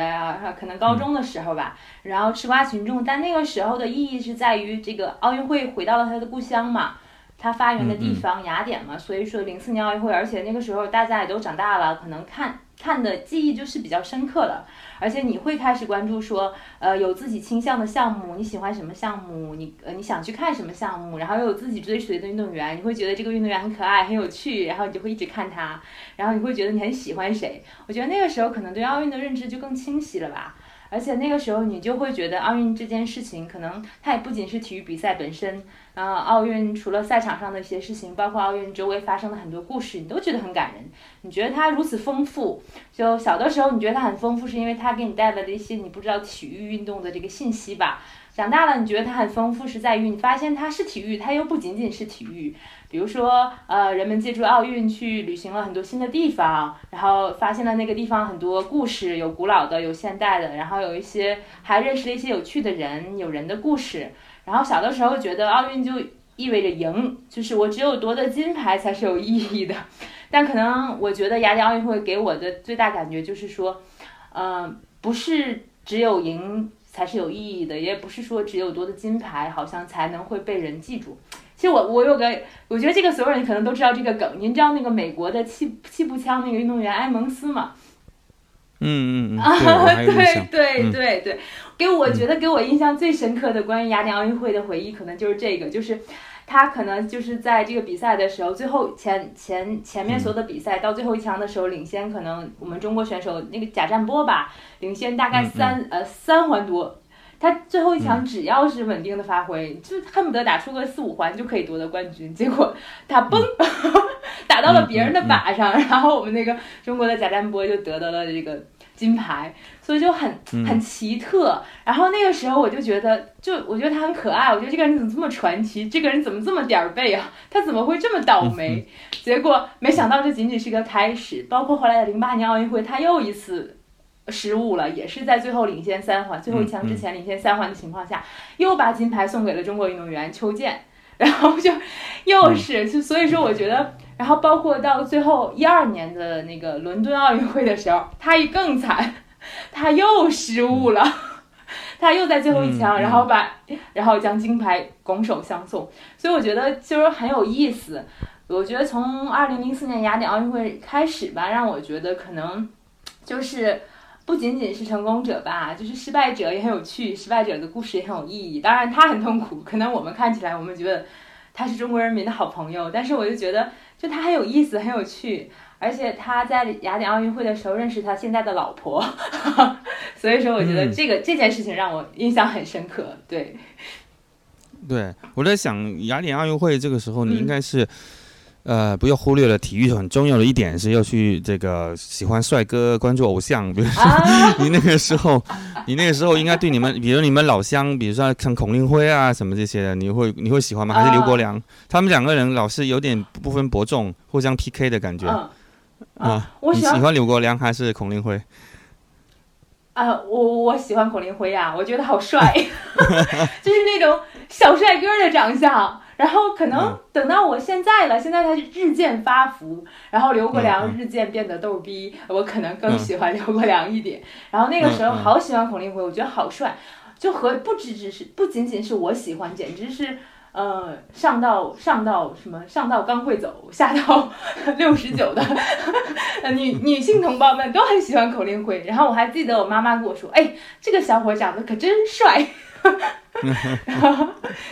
可能高中的时候吧。然后吃瓜群众，但那个时候的意义是在于这个奥运会回到了他的故乡嘛。他发源的地方雅典嘛，所以说零四年奥运会，而且那个时候大家也都长大了，可能看看的记忆就是比较深刻了。而且你会开始关注说，呃，有自己倾向的项目，你喜欢什么项目，你呃你想去看什么项目，然后又有自己追随的运动员，你会觉得这个运动员很可爱、很有趣，然后你就会一直看他，然后你会觉得你很喜欢谁。我觉得那个时候可能对奥运的认知就更清晰了吧。而且那个时候你就会觉得奥运这件事情，可能它也不仅是体育比赛本身。然后奥运除了赛场上的一些事情，包括奥运周围发生的很多故事，你都觉得很感人。你觉得它如此丰富，就小的时候你觉得它很丰富，是因为它给你带来的一些你不知道体育运动的这个信息吧。长大了你觉得它很丰富，是在于你发现它是体育，它又不仅仅是体育。比如说，呃，人们借助奥运去旅行了很多新的地方，然后发现了那个地方很多故事，有古老的，有现代的，然后有一些还认识了一些有趣的人，有人的故事。然后小的时候觉得奥运就意味着赢，就是我只有夺得金牌才是有意义的。[LAUGHS] 但可能我觉得雅典奥运会给我的最大感觉就是说，嗯，不是只有赢才是有意义的，也不是说只有夺得金牌好像才能会被人记住。其实我我有个，我觉得这个所有人可能都知道这个梗。您知道那个美国的气气步枪那个运动员埃蒙斯吗？嗯嗯 [LAUGHS] 嗯，对对对对，给我觉得给我印象最深刻的关于雅典奥运会的回忆，可能就是这个，就是他可能就是在这个比赛的时候，最后前前前面所有的比赛到最后一枪的时候，领先可能我们中国选手那个贾占波吧，领先大概三呃三环多，他最后一强只要是稳定的发挥，就恨不得打出个四五环就可以夺得冠军，结果他嘣。[LAUGHS] 打到了别人的靶上，然后我们那个中国的贾占波就得到了这个金牌，所以就很很奇特。然后那个时候我就觉得，就我觉得他很可爱，我觉得这个人怎么这么传奇？这个人怎么这么点儿背啊？[LAUGHS] 他怎么会这么倒霉？结果没想到这仅仅是个开始。包括后来的零八年奥运会，他又一次失误了，也是在最后领先三环，最后一枪之前领先三环的情况下，又把金牌送给了中国运动员邱健。[LAUGHS] 然后就又是就所以说，我觉得。然后包括到最后一二年的那个伦敦奥运会的时候，他一更惨，他又失误了，[LAUGHS] 他又在最后一枪，然后把然后将金牌拱手相送。所以我觉得就是很有意思。我觉得从二零零四年雅典奥运会开始吧，让我觉得可能就是不仅仅是成功者吧，就是失败者也很有趣，失败者的故事也很有意义。当然他很痛苦，可能我们看起来我们觉得他是中国人民的好朋友，但是我就觉得。就他很有意思，很有趣，而且他在雅典奥运会的时候认识他现在的老婆，[LAUGHS] 所以说我觉得这个这件事情让我印象很深刻。对，对，我在想雅典奥运会这个时候，你应该是。呃，不要忽略了体育很重要的一点是要去这个喜欢帅哥，关注偶像。比如说，[LAUGHS] 你那个时候，你那个时候应该对你们，比如你们老乡，比如说像孔令辉啊什么这些的，你会你会喜欢吗？还是刘国梁？他们两个人老是有点不分伯仲，互相 PK 的感觉。啊，你喜欢刘国梁还是孔令辉？啊，我我喜欢孔令辉呀，我觉得好帅，[LAUGHS] 就是那种小帅哥的长相。然后可能等到我现在了，现在他日渐发福，然后刘国梁日渐变得逗逼，我可能更喜欢刘国梁一点。然后那个时候好喜欢孔令辉，我觉得好帅，就和不只只是不仅仅是我喜欢，简直是呃上到上到什么上到刚会走，[LAUGHS] 下到六十九的女女性同胞们都很喜欢口令辉。然后我还记得我妈妈跟我说，哎，这个小伙长得可真帅。[LAUGHS] 然后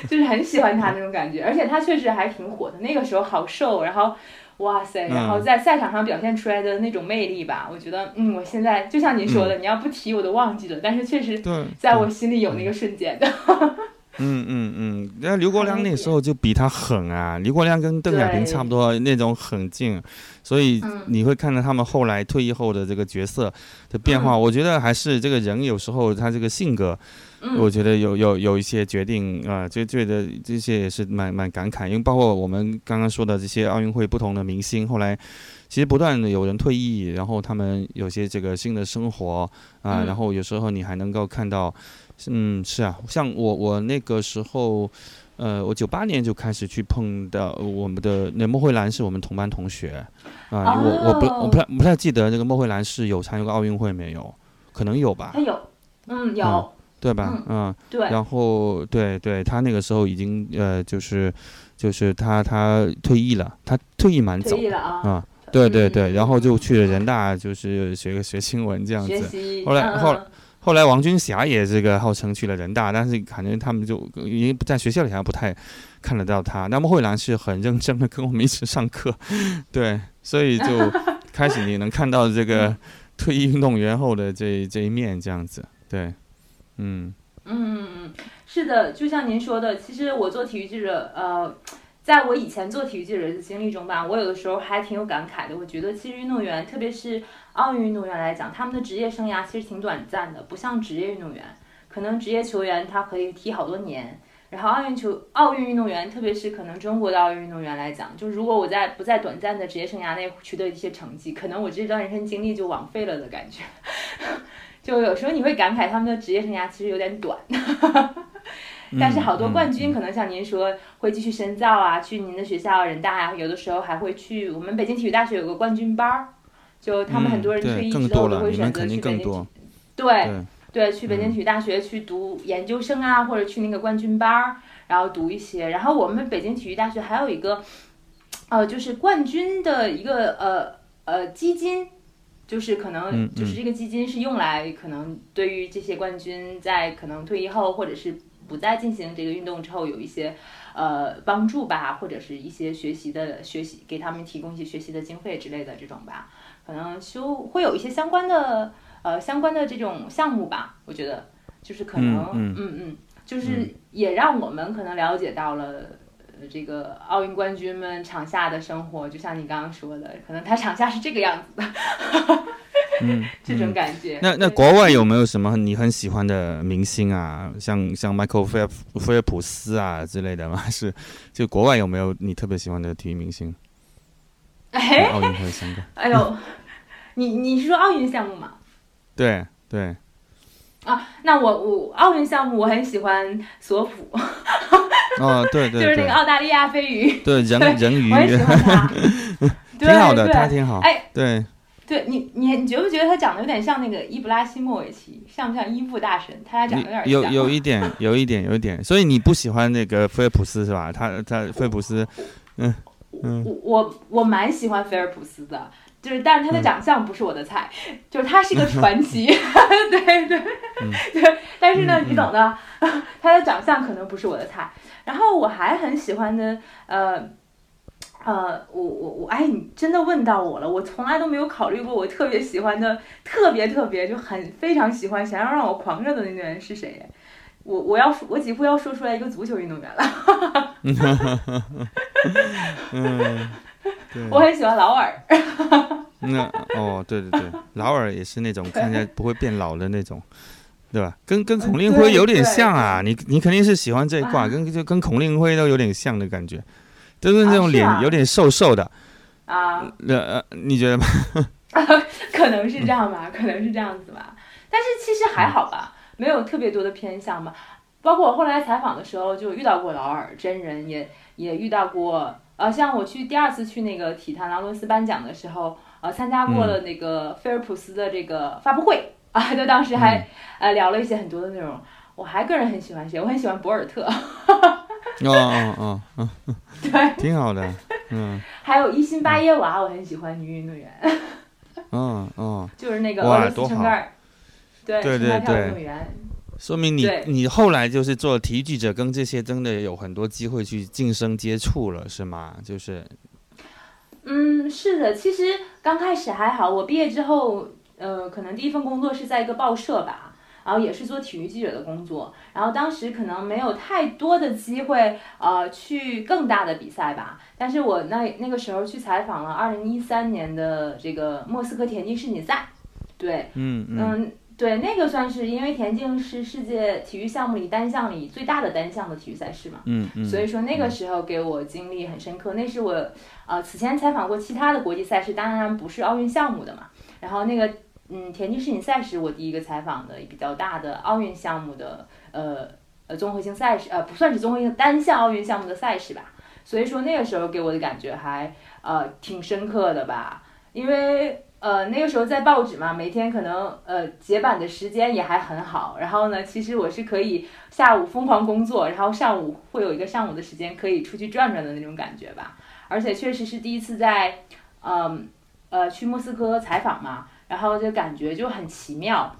就是很喜欢他那种感觉，而且他确实还挺火的。那个时候好瘦，然后哇塞，然后在赛场上表现出来的那种魅力吧，我觉得，嗯，我现在就像您说的，你要不提我都忘记了，但是确实在我心里有那个瞬间的。嗯嗯嗯，那刘国梁那时候就比他狠啊，刘国梁跟邓亚萍差不多那种狠劲，所以你会看到他们后来退役后的这个角色的变化。我觉得还是这个人有时候他这个性格，我觉得有有有一些决定啊，就觉得这些也是蛮蛮感慨，因为包括我们刚刚说的这些奥运会不同的明星，后来其实不断的有人退役，然后他们有些这个新的生活啊，然后有时候你还能够看到。嗯，是啊，像我我那个时候，呃，我九八年就开始去碰到我们的那莫慧兰是我们同班同学，啊，我我不我不太不太记得那个莫慧兰是有参加过奥运会没有？可能有吧？他有，嗯，有，对吧？嗯，对。然后对对，他那个时候已经呃，就是就是他他退役了，他退役蛮早啊，对对对，然后就去了人大，就是学个学新闻这样子，后来后来。后来王军霞也这个号称去了人大，但是感觉他们就因为不在学校里，好像不太看得到他。那么慧兰是很认真的跟我们一起上课，[LAUGHS] 对，所以就开始你能看到这个退役运动员后的这这一面，这样子，对，嗯嗯嗯嗯，是的，就像您说的，其实我做体育记者，呃。在我以前做体育记者的经历中吧，我有的时候还挺有感慨的。我觉得其实运动员，特别是奥运运动员来讲，他们的职业生涯其实挺短暂的，不像职业运动员，可能职业球员他可以踢好多年。然后奥运球、奥运运动员，特别是可能中国的奥运运动员来讲，就如果我在不在短暂的职业生涯内取得一些成绩，可能我这段人生经历就枉费了的感觉。[LAUGHS] 就有时候你会感慨他们的职业生涯其实有点短。但是好多冠军可能像您说会继续深造啊，去您的学校人大啊，有的时候还会去我们北京体育大学有个冠军班儿，就他们很多人退役之后都会选择去北京，对对，去北京体育大学去读研究生啊，或者去那个冠军班儿，然后读一些。然后我们北京体育大学还有一个，呃，就是冠军的一个呃呃基金，就是可能就是这个基金是用来可能对于这些冠军在可能退役后或者是。不再进行这个运动之后，有一些呃帮助吧，或者是一些学习的学习，给他们提供一些学习的经费之类的这种吧，可能修会有一些相关的呃相关的这种项目吧。我觉得就是可能嗯嗯，就是也让我们可能了解到了这个奥运冠军们场下的生活，就像你刚刚说的，可能他场下是这个样子的。嗯，这种感觉。那那国外有没有什么你很喜欢的明星啊？像像迈克尔菲尔菲尔普斯啊之类的吗？[LAUGHS] 是，就国外有没有你特别喜欢的体育明星？哎，奥运会相关。哎呦，你你是说奥运项目吗？对对。啊，那我我奥运项目我很喜欢索普。[LAUGHS] 哦，对对，就是那个澳大利亚飞鱼。对人人鱼。[LAUGHS] 我也喜欢他。挺好的，他挺好。哎，对。对你，你你觉不觉得他长得有点像那个伊布拉希莫维奇，像不像伊布大神？他俩长得有点像。有有一点，有一点，有一点。所以你不喜欢那个菲尔普斯是吧？他他菲尔普斯，嗯嗯。我我我蛮喜欢菲尔普斯的，就是但是他的长相不是我的菜，就是他是个传奇，[LAUGHS] 对对对。[LAUGHS] 但是呢，你懂的，[LAUGHS] 他的长相可能不是我的菜。然后我还很喜欢的，呃。呃，我我我，哎，你真的问到我了，我从来都没有考虑过我特别喜欢的，特别特别就很非常喜欢，想要让我狂热的那个人是谁？我我要说，我几乎要说出来一个足球运动员了。[LAUGHS] 嗯，我很喜欢劳尔。[LAUGHS] 那哦，对对对，劳尔也是那种看起来不会变老的那种，对吧？跟跟孔令辉有点像啊，你你肯定是喜欢这一挂，跟就跟孔令辉都有点像的感觉。都是那种脸有点瘦瘦的，啊，呃，你觉得吗？[LAUGHS] 可能是这样吧，可能是这样子吧。但是其实还好吧，没有特别多的偏向吧。包括我后来采访的时候，就遇到过劳尔真人，也也遇到过。呃，像我去第二次去那个体坛劳伦斯颁奖的时候，呃，参加过了那个菲尔普斯的这个发布会 [LAUGHS] 啊，就当时还呃聊了一些很多的内容。我还个人很喜欢谁？我很喜欢博尔特。哦哦哦，对，挺好的，[LAUGHS] 嗯。还有伊辛巴耶娃，我很喜欢女运动员。嗯嗯。就是那个俄罗斯撑杆对对对对。运动员。说明你你后来就是做体育记者，跟这些真的有很多机会去晋升接触了，是吗？就是。嗯，是的。其实刚开始还好，我毕业之后，呃，可能第一份工作是在一个报社吧。然后也是做体育记者的工作，然后当时可能没有太多的机会，呃，去更大的比赛吧。但是我那那个时候去采访了二零一三年的这个莫斯科田径世锦赛，对，嗯嗯。对，那个算是因为田径是世界体育项目里单项里最大的单项的体育赛事嘛，嗯嗯，所以说那个时候给我经历很深刻。那是我呃此前采访过其他的国际赛事，当然不是奥运项目的嘛。然后那个嗯田径世锦赛是我第一个采访的比较大的奥运项目的呃呃综合性赛事，呃不算是综合性单项奥运项目的赛事吧。所以说那个时候给我的感觉还呃挺深刻的吧，因为。呃，那个时候在报纸嘛，每天可能呃结版的时间也还很好。然后呢，其实我是可以下午疯狂工作，然后上午会有一个上午的时间可以出去转转的那种感觉吧。而且确实是第一次在，嗯呃去莫斯科采访嘛，然后就感觉就很奇妙，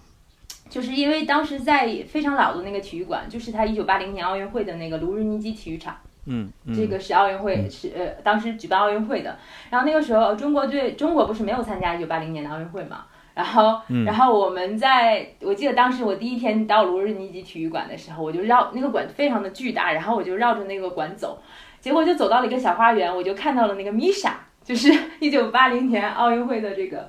就是因为当时在非常老的那个体育馆，就是他一九八零年奥运会的那个卢日尼基体育场。嗯，这个是奥运会是呃当时举办奥运会的，然后那个时候中国队中国不是没有参加一九八零年的奥运会嘛，然后然后我们在我记得当时我第一天到卢日尼基体育馆的时候，我就绕那个馆非常的巨大，然后我就绕着那个馆走，结果就走到了一个小花园，我就看到了那个米莎，就是一九八零年奥运会的这个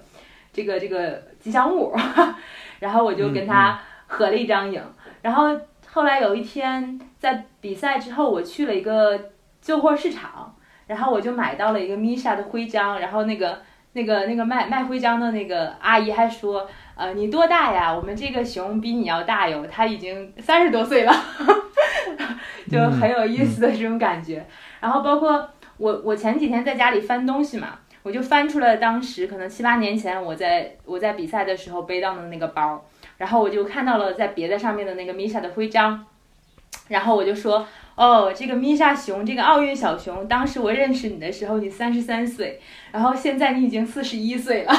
这个这个吉祥物，[LAUGHS] 然后我就跟他合了一张影，然后。后来有一天在比赛之后，我去了一个旧货市场，然后我就买到了一个 Misha 的徽章，然后那个那个那个卖卖徽章的那个阿姨还说，呃，你多大呀？我们这个熊比你要大哟，它已经三十多岁了，[LAUGHS] 就很有意思的这种感觉。然后包括我我前几天在家里翻东西嘛，我就翻出了当时可能七八年前我在我在比赛的时候背到的那个包。然后我就看到了在别的上面的那个米莎的徽章，然后我就说，哦，这个米莎熊，这个奥运小熊，当时我认识你的时候你三十三岁，然后现在你已经四十一岁了，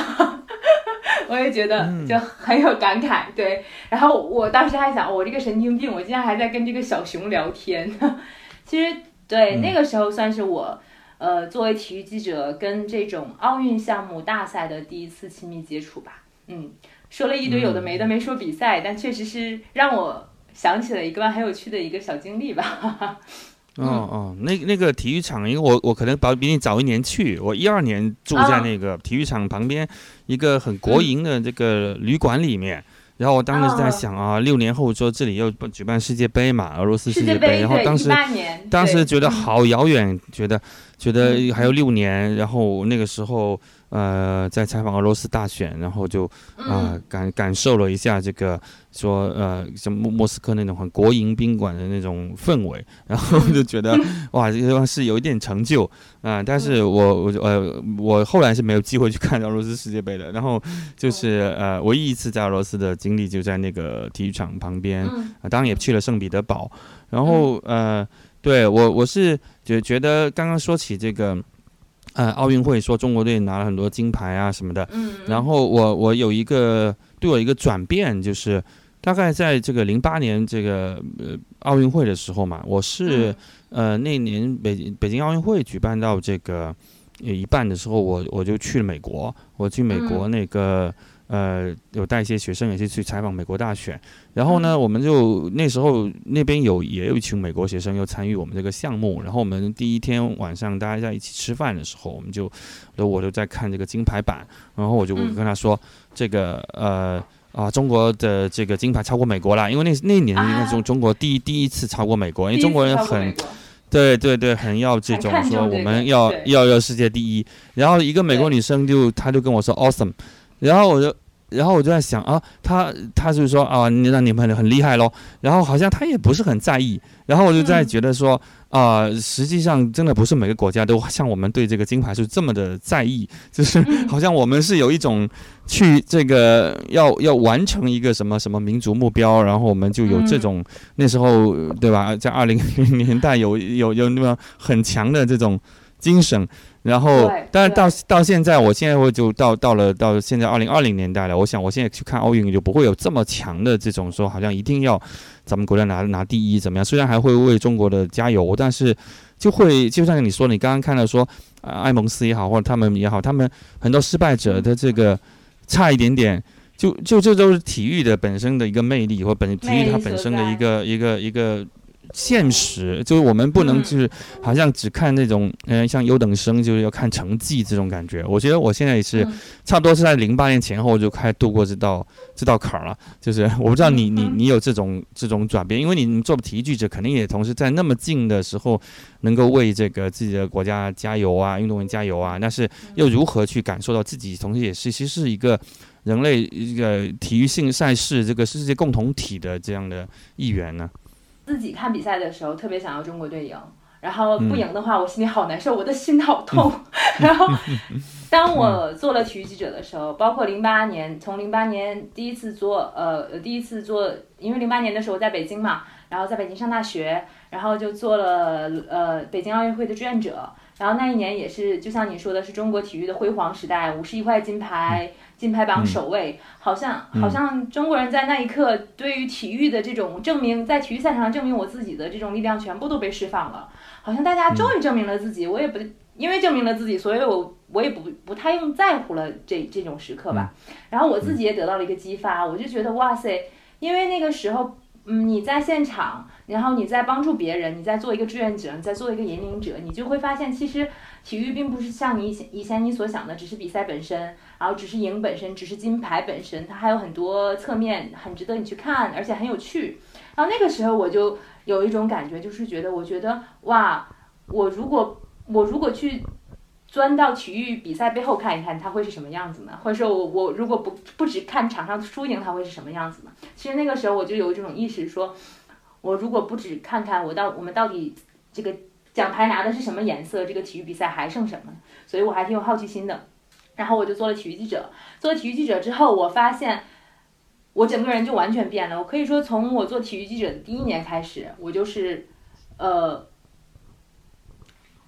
[LAUGHS] 我也觉得就很有感慨，对。然后我当时还想，我这个神经病，我竟然还在跟这个小熊聊天。[LAUGHS] 其实对那个时候算是我，呃，作为体育记者跟这种奥运项目大赛的第一次亲密接触吧，嗯。说了一堆有的没的，没说比赛，但确实是让我想起了一个很有趣的一个小经历吧。哦 [LAUGHS] 哦，那那个体育场，因为我我可能比比你早一年去，我一二年住在那个体育场旁边一个很国营的这个旅馆里面，然后我当时在想啊，六年后说这里又举办世界杯嘛，俄罗斯世界杯，然后当时当时觉得好遥远，觉得觉得还有六年，然后那个时候。呃，在采访俄罗斯大选，然后就啊感感受了一下这个说呃像莫莫斯科那种很国营宾馆的那种氛围，然后就觉得 [LAUGHS] 哇这个地方是有一点成就啊，但是我我呃我后来是没有机会去看俄罗斯世界杯的，然后就是呃唯一一次在俄罗斯的经历就在那个体育场旁边啊，当然也去了圣彼得堡，然后呃对我我是觉觉得刚刚说起这个。呃，奥运会说中国队拿了很多金牌啊什么的，嗯，然后我我有一个对我一个转变，就是大概在这个零八年这个呃奥运会的时候嘛，我是呃那年北北京奥运会举办到这个一半的时候，我我就去了美国，我去美国那个。呃，有带一些学生也是去采访美国大选，然后呢，我们就那时候那边有也有一群美国学生又参与我们这个项目，然后我们第一天晚上大家在一起吃饭的时候，我们就，我就在看这个金牌版，然后我就跟他说，这个呃啊，中国的这个金牌超过美国了，因为那那年那中中国第第一次超过美国，因为中国人很，对对对，很要这种说我们要要要世界第一，然后一个美国女生就她就跟我说 awesome。然后我就，然后我就在想啊，他他就是说啊，你让你们很厉害喽。然后好像他也不是很在意。然后我就在觉得说啊，实际上真的不是每个国家都 [LAUGHS] 像我们对这个金牌是这么的在意，就是 [LAUGHS] 好像我们是有一种去这个要要完成一个什么什么民族目标，然后我们就有这种那时候对吧，在二零零年代有有有那么很强的这种精神。然后，但是到到现在，我现在我就到到了到现在二零二零年代了。我想，我现在去看奥运就不会有这么强的这种说，好像一定要咱们国家拿拿第一怎么样？虽然还会为中国的加油，但是就会就像你说，你刚刚看到说，埃蒙斯也好，或者他们也好，他们很多失败者的这个差一点点就就这都是体育的本身的一个魅力，或本体育它本身的一个一个一个。现实就是我们不能就是好像只看那种嗯像优等生就是要看成绩这种感觉。我觉得我现在也是差不多是在零八年前后就开始度过这道这道坎儿了。就是 [LAUGHS] 我不知道你你你有这种这种转变，因为你做体育记者，肯定也同时在那么近的时候能够为这个自己的国家加油啊，运动员加油啊。但是又如何去感受到自己同时也是其实是一个人类一个体育性赛事这个世界共同体的这样的一员呢？自己看比赛的时候，特别想要中国队赢，然后不赢的话，我心里好难受，我的心好痛。[LAUGHS] 然后，当我做了体育记者的时候，包括零八年，从零八年第一次做，呃，第一次做，因为零八年的时候在北京嘛，然后在北京上大学，然后就做了呃北京奥运会的志愿者。然后那一年也是，就像你说的，是中国体育的辉煌时代，五十一块金牌，金牌榜首位，好像好像中国人在那一刻对于体育的这种证明，在体育赛场上证明我自己的这种力量全部都被释放了，好像大家终于证明了自己，我也不因为证明了自己，所以我我也不不太用在乎了这这种时刻吧。然后我自己也得到了一个激发，我就觉得哇塞，因为那个时候。嗯，你在现场，然后你在帮助别人，你在做一个志愿者，你在做一个引领者，你就会发现，其实体育并不是像你以前以前你所想的，只是比赛本身，然后只是赢本身，只是金牌本身，它还有很多侧面，很值得你去看，而且很有趣。然后那个时候我就有一种感觉，就是觉得，我觉得哇，我如果我如果去。钻到体育比赛背后看一看，它会是什么样子呢？或者说我我如果不不只看场上输赢，它会是什么样子呢？其实那个时候我就有这种意识，说我如果不只看看我到我们到底这个奖牌拿的是什么颜色，这个体育比赛还剩什么？所以我还挺有好奇心的。然后我就做了体育记者。做了体育记者之后，我发现我整个人就完全变了。我可以说，从我做体育记者的第一年开始，我就是呃。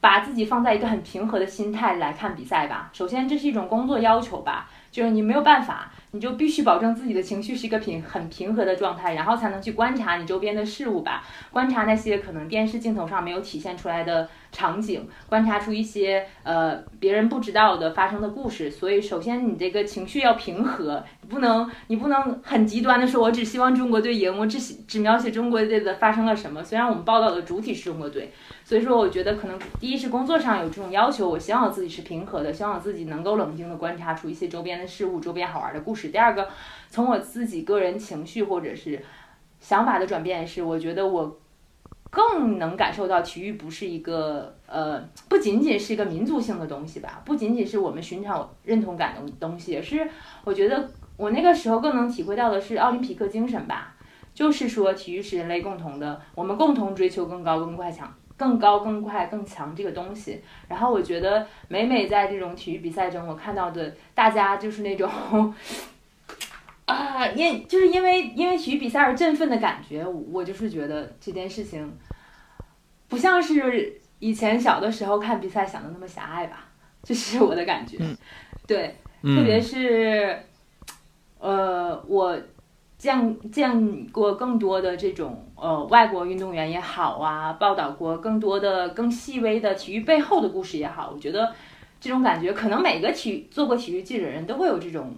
把自己放在一个很平和的心态来看比赛吧。首先，这是一种工作要求吧，就是你没有办法，你就必须保证自己的情绪是一个平很平和的状态，然后才能去观察你周边的事物吧，观察那些可能电视镜头上没有体现出来的场景，观察出一些呃别人不知道的发生的故事。所以，首先你这个情绪要平和，你不能你不能很极端的说，我只希望中国队赢，我只只描写中国队的发生了什么。虽然我们报道的主体是中国队。所以说，我觉得可能第一是工作上有这种要求，我希望我自己是平和的，希望我自己能够冷静的观察出一些周边的事物、周边好玩的故事。第二个，从我自己个人情绪或者是想法的转变是，我觉得我更能感受到体育不是一个呃，不仅仅是一个民族性的东西吧，不仅仅是我们寻找认同感的东西，是我觉得我那个时候更能体会到的是奥林匹克精神吧，就是说体育是人类共同的，我们共同追求更高、更快、强。更高、更快、更强这个东西，然后我觉得每每在这种体育比赛中，我看到的大家就是那种啊，因就是因为因为体育比赛而振奋的感觉，我就是觉得这件事情不像是以前小的时候看比赛想的那么狭隘吧，这是我的感觉。对，特别是呃我。见见过更多的这种呃外国运动员也好啊，报道过更多的更细微的体育背后的故事也好，我觉得这种感觉可能每个体育做过体育记者人都会有这种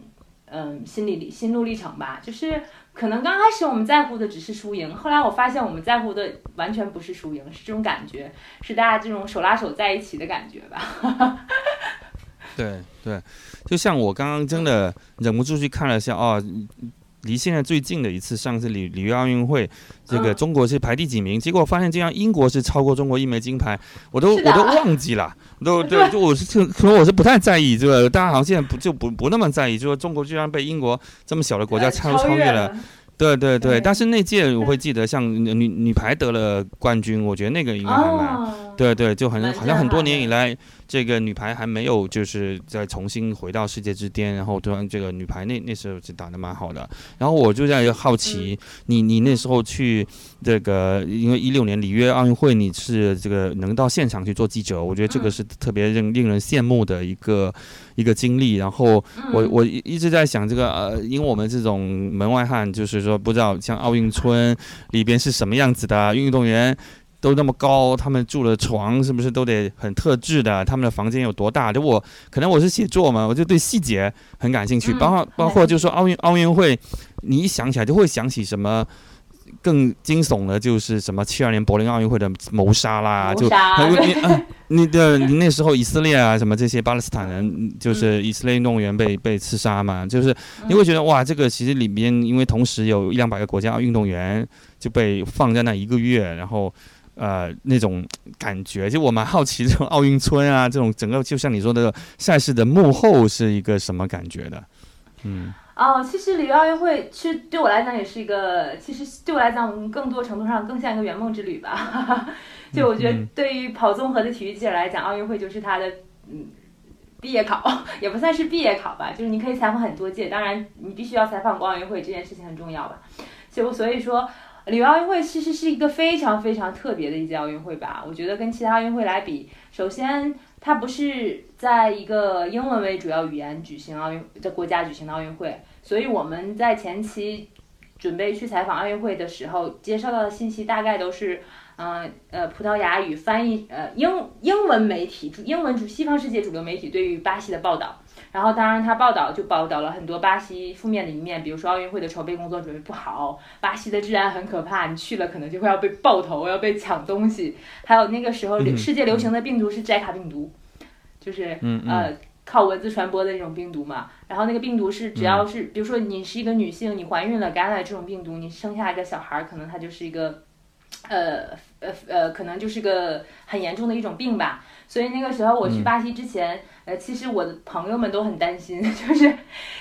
嗯心理心路历程吧。就是可能刚开始我们在乎的只是输赢，后来我发现我们在乎的完全不是输赢，是这种感觉，是大家这种手拉手在一起的感觉吧。[LAUGHS] 对对，就像我刚刚真的忍不住去看了一下哦。离现在最近的一次，上次里里约奥运会，这个中国是排第几名？结果发现，竟然英国是超过中国一枚金牌，我都我都忘记了，都对，就我是可能我是不太在意，这个大家好像现在不就不不那么在意，就说中国居然被英国这么小的国家超超越了。对对对，但是那届我会记得，像女女排得了冠军，我觉得那个应该还蛮，对对，就很好像很多年以来。这个女排还没有，就是再重新回到世界之巅，然后突然这个女排那那时候是打的蛮好的。然后我就在好奇，你你那时候去这个，因为一六年里约奥运会，你是这个能到现场去做记者，我觉得这个是特别令令人羡慕的一个一个经历。然后我我一直在想这个呃，因为我们这种门外汉，就是说不知道像奥运村里边是什么样子的运动员。都那么高，他们住的床是不是都得很特制的？他们的房间有多大？就我可能我是写作嘛，我就对细节很感兴趣，包括包括就是说奥运奥运会，你一想起来就会想起什么。更惊悚的就是什么七二年柏林奥运会的谋杀啦，就你你的你那时候以色列啊什么这些巴勒斯坦人，就是以色列运动员被被刺杀嘛，就是你会觉得哇，这个其实里面因为同时有一两百个国家运动员就被放在那一个月，然后呃那种感觉，就我蛮好奇这种奥运村啊，这种整个就像你说的赛事的幕后是一个什么感觉的，嗯。哦，其实里约奥运会其实对我来讲也是一个，其实对我来讲我们更多程度上更像一个圆梦之旅吧。[LAUGHS] 就我觉得对于跑综合的体育记者来讲，奥运会就是他的嗯毕业考，[LAUGHS] 也不算是毕业考吧，就是你可以采访很多届，当然你必须要采访过奥运会这件事情很重要吧。就所以说里约奥运会其实是一个非常非常特别的一届奥运会吧。我觉得跟其他奥运会来比，首先。它不是在一个英文为主要语言举行奥运的国家举行的奥运会，所以我们在前期准备去采访奥运会的时候，接收到的信息大概都是，嗯呃葡萄牙语翻译呃英英文媒体英文主西方世界主流媒体对于巴西的报道。然后，当然，他报道就报道了很多巴西负面的一面，比如说奥运会的筹备工作准备不好，巴西的治安很可怕，你去了可能就会要被爆头，要被抢东西。还有那个时候世界流行的病毒是寨卡病毒，就是呃靠蚊子传播的那种病毒嘛。然后那个病毒是只要是，比如说你是一个女性，你怀孕了感染这种病毒，你生下一个小孩儿，可能他就是一个，呃呃呃，可能就是个很严重的一种病吧。所以那个时候我去巴西之前。呃，其实我的朋友们都很担心，[LAUGHS] 就是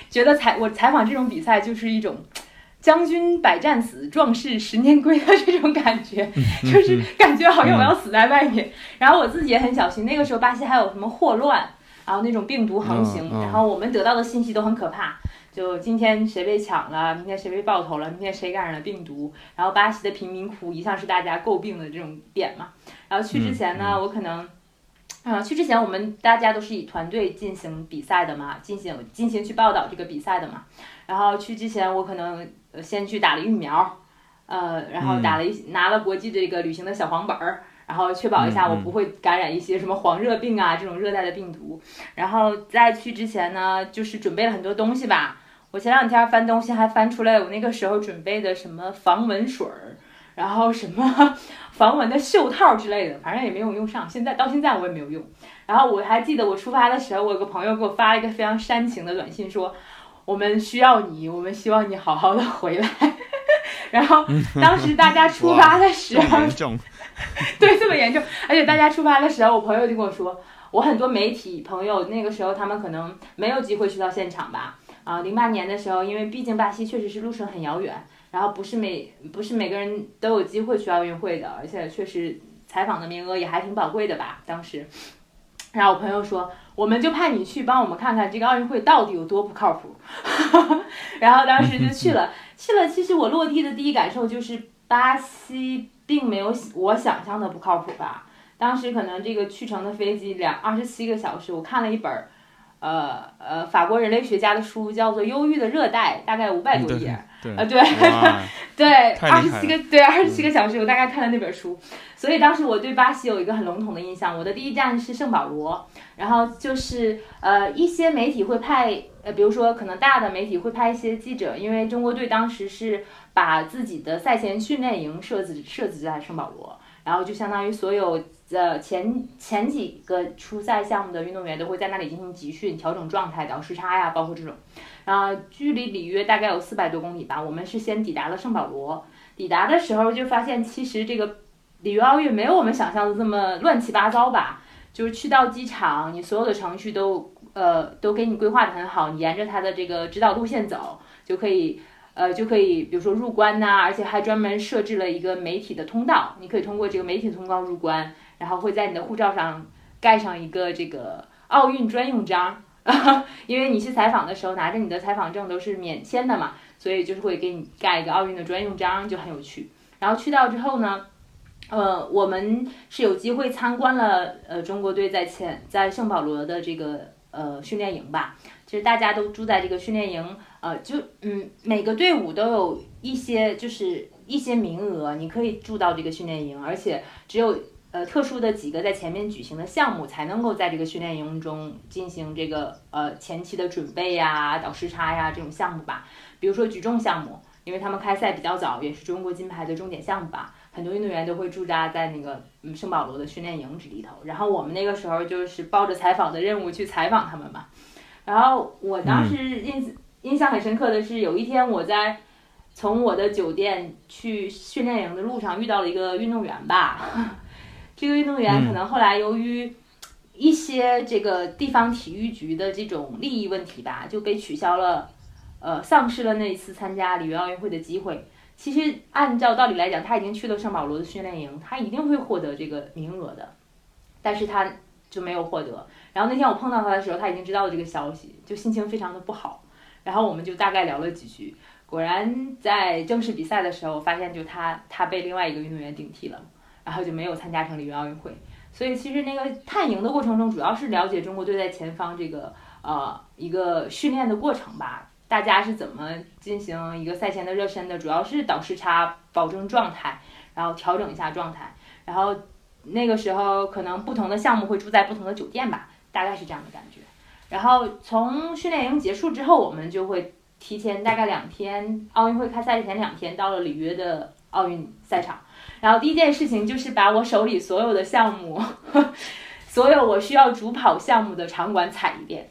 觉得采我采访这种比赛就是一种将军百战死，壮士十年归的这种感觉，[LAUGHS] 就是感觉好像我要死在外面。然后我自己也很小心，那个时候巴西还有什么霍乱，然后那种病毒横行，然后我们得到的信息都很可怕，就今天谁被抢了，明天谁被爆头了，明天谁感染了病毒。然后巴西的贫民窟一向是大家诟病的这种点嘛。然后去之前呢，我可能。啊，去之前我们大家都是以团队进行比赛的嘛，进行进行去报道这个比赛的嘛。然后去之前，我可能先去打了疫苗，呃，然后打了一拿了国际这个旅行的小黄本儿，然后确保一下我不会感染一些什么黄热病啊这种热带的病毒。然后在去之前呢，就是准备了很多东西吧。我前两天翻东西还翻出来我那个时候准备的什么防蚊水儿。然后什么防蚊的袖套之类的，反正也没有用上。现在到现在我也没有用。然后我还记得我出发的时候，我有个朋友给我发了一个非常煽情的短信，说我们需要你，我们希望你好好的回来。[LAUGHS] 然后当时大家出发的时候，对，这么严重。而且大家出发的时候，我朋友就跟我说，我很多媒体朋友那个时候他们可能没有机会去到现场吧。啊，零八年的时候，因为毕竟巴西确实是路程很遥远。然后不是每不是每个人都有机会去奥运会的，而且确实采访的名额也还挺宝贵的吧。当时，然后我朋友说，我们就派你去帮我们看看这个奥运会到底有多不靠谱。[LAUGHS] 然后当时就去了，[LAUGHS] 去了。其实我落地的第一感受就是巴西并没有我想象的不靠谱吧。当时可能这个去程的飞机两二十七个小时，我看了一本儿，呃呃法国人类学家的书，叫做《忧郁的热带》，大概五百多页。啊，对，[LAUGHS] 对，二十七个，对，二十七个小时，我大概看了那本书，所以当时我对巴西有一个很笼统的印象。我的第一站是圣保罗，然后就是呃，一些媒体会派，呃，比如说可能大的媒体会派一些记者，因为中国队当时是把自己的赛前训练营设置设置在圣保罗，然后就相当于所有的前前几个初赛项目的运动员都会在那里进行集训、调整状态、倒时差呀，包括这种。啊，距离里约大概有四百多公里吧。我们是先抵达了圣保罗，抵达的时候就发现，其实这个里约奥运没有我们想象的这么乱七八糟吧。就是去到机场，你所有的程序都呃都给你规划的很好，你沿着它的这个指导路线走就可以，呃就可以，比如说入关呐，而且还专门设置了一个媒体的通道，你可以通过这个媒体通道入关，然后会在你的护照上盖上一个这个奥运专用章。[LAUGHS] 因为你去采访的时候拿着你的采访证都是免签的嘛，所以就是会给你盖一个奥运的专用章，就很有趣。然后去到之后呢，呃，我们是有机会参观了呃中国队在前在圣保罗的这个呃训练营吧。其实大家都住在这个训练营，呃，就嗯每个队伍都有一些就是一些名额，你可以住到这个训练营，而且只有呃特殊的几个在前面举行的项目才能够在这个训练营中进行这个呃前期的准备呀、倒时差呀这种项目吧。比如说举重项目，因为他们开赛比较早，也是中国金牌的重点项目吧。很多运动员都会驻扎在那个嗯圣保罗的训练营里头，然后我们那个时候就是抱着采访的任务去采访他们嘛。然后我当时印印象很深刻的是，有一天我在从我的酒店去训练营的路上遇到了一个运动员吧。[LAUGHS] 这个运动员可能后来由于一些这个地方体育局的这种利益问题吧，就被取消了，呃，丧失了那一次参加里约奥运会的机会。其实按照道理来讲，他已经去了圣保罗的训练营，他一定会获得这个名额的，但是他就没有获得。然后那天我碰到他的时候，他已经知道了这个消息，就心情非常的不好。然后我们就大概聊了几句，果然在正式比赛的时候，发现就他他被另外一个运动员顶替了，然后就没有参加成里约奥运会。所以其实那个探营的过程中，主要是了解中国队在前方这个呃一个训练的过程吧。大家是怎么进行一个赛前的热身的？主要是倒时差，保证状态，然后调整一下状态。然后那个时候可能不同的项目会住在不同的酒店吧，大概是这样的感觉。然后从训练营结束之后，我们就会提前大概两天，奥运会开赛前两天到了里约的奥运赛场。然后第一件事情就是把我手里所有的项目，[LAUGHS] 所有我需要主跑项目的场馆踩一遍，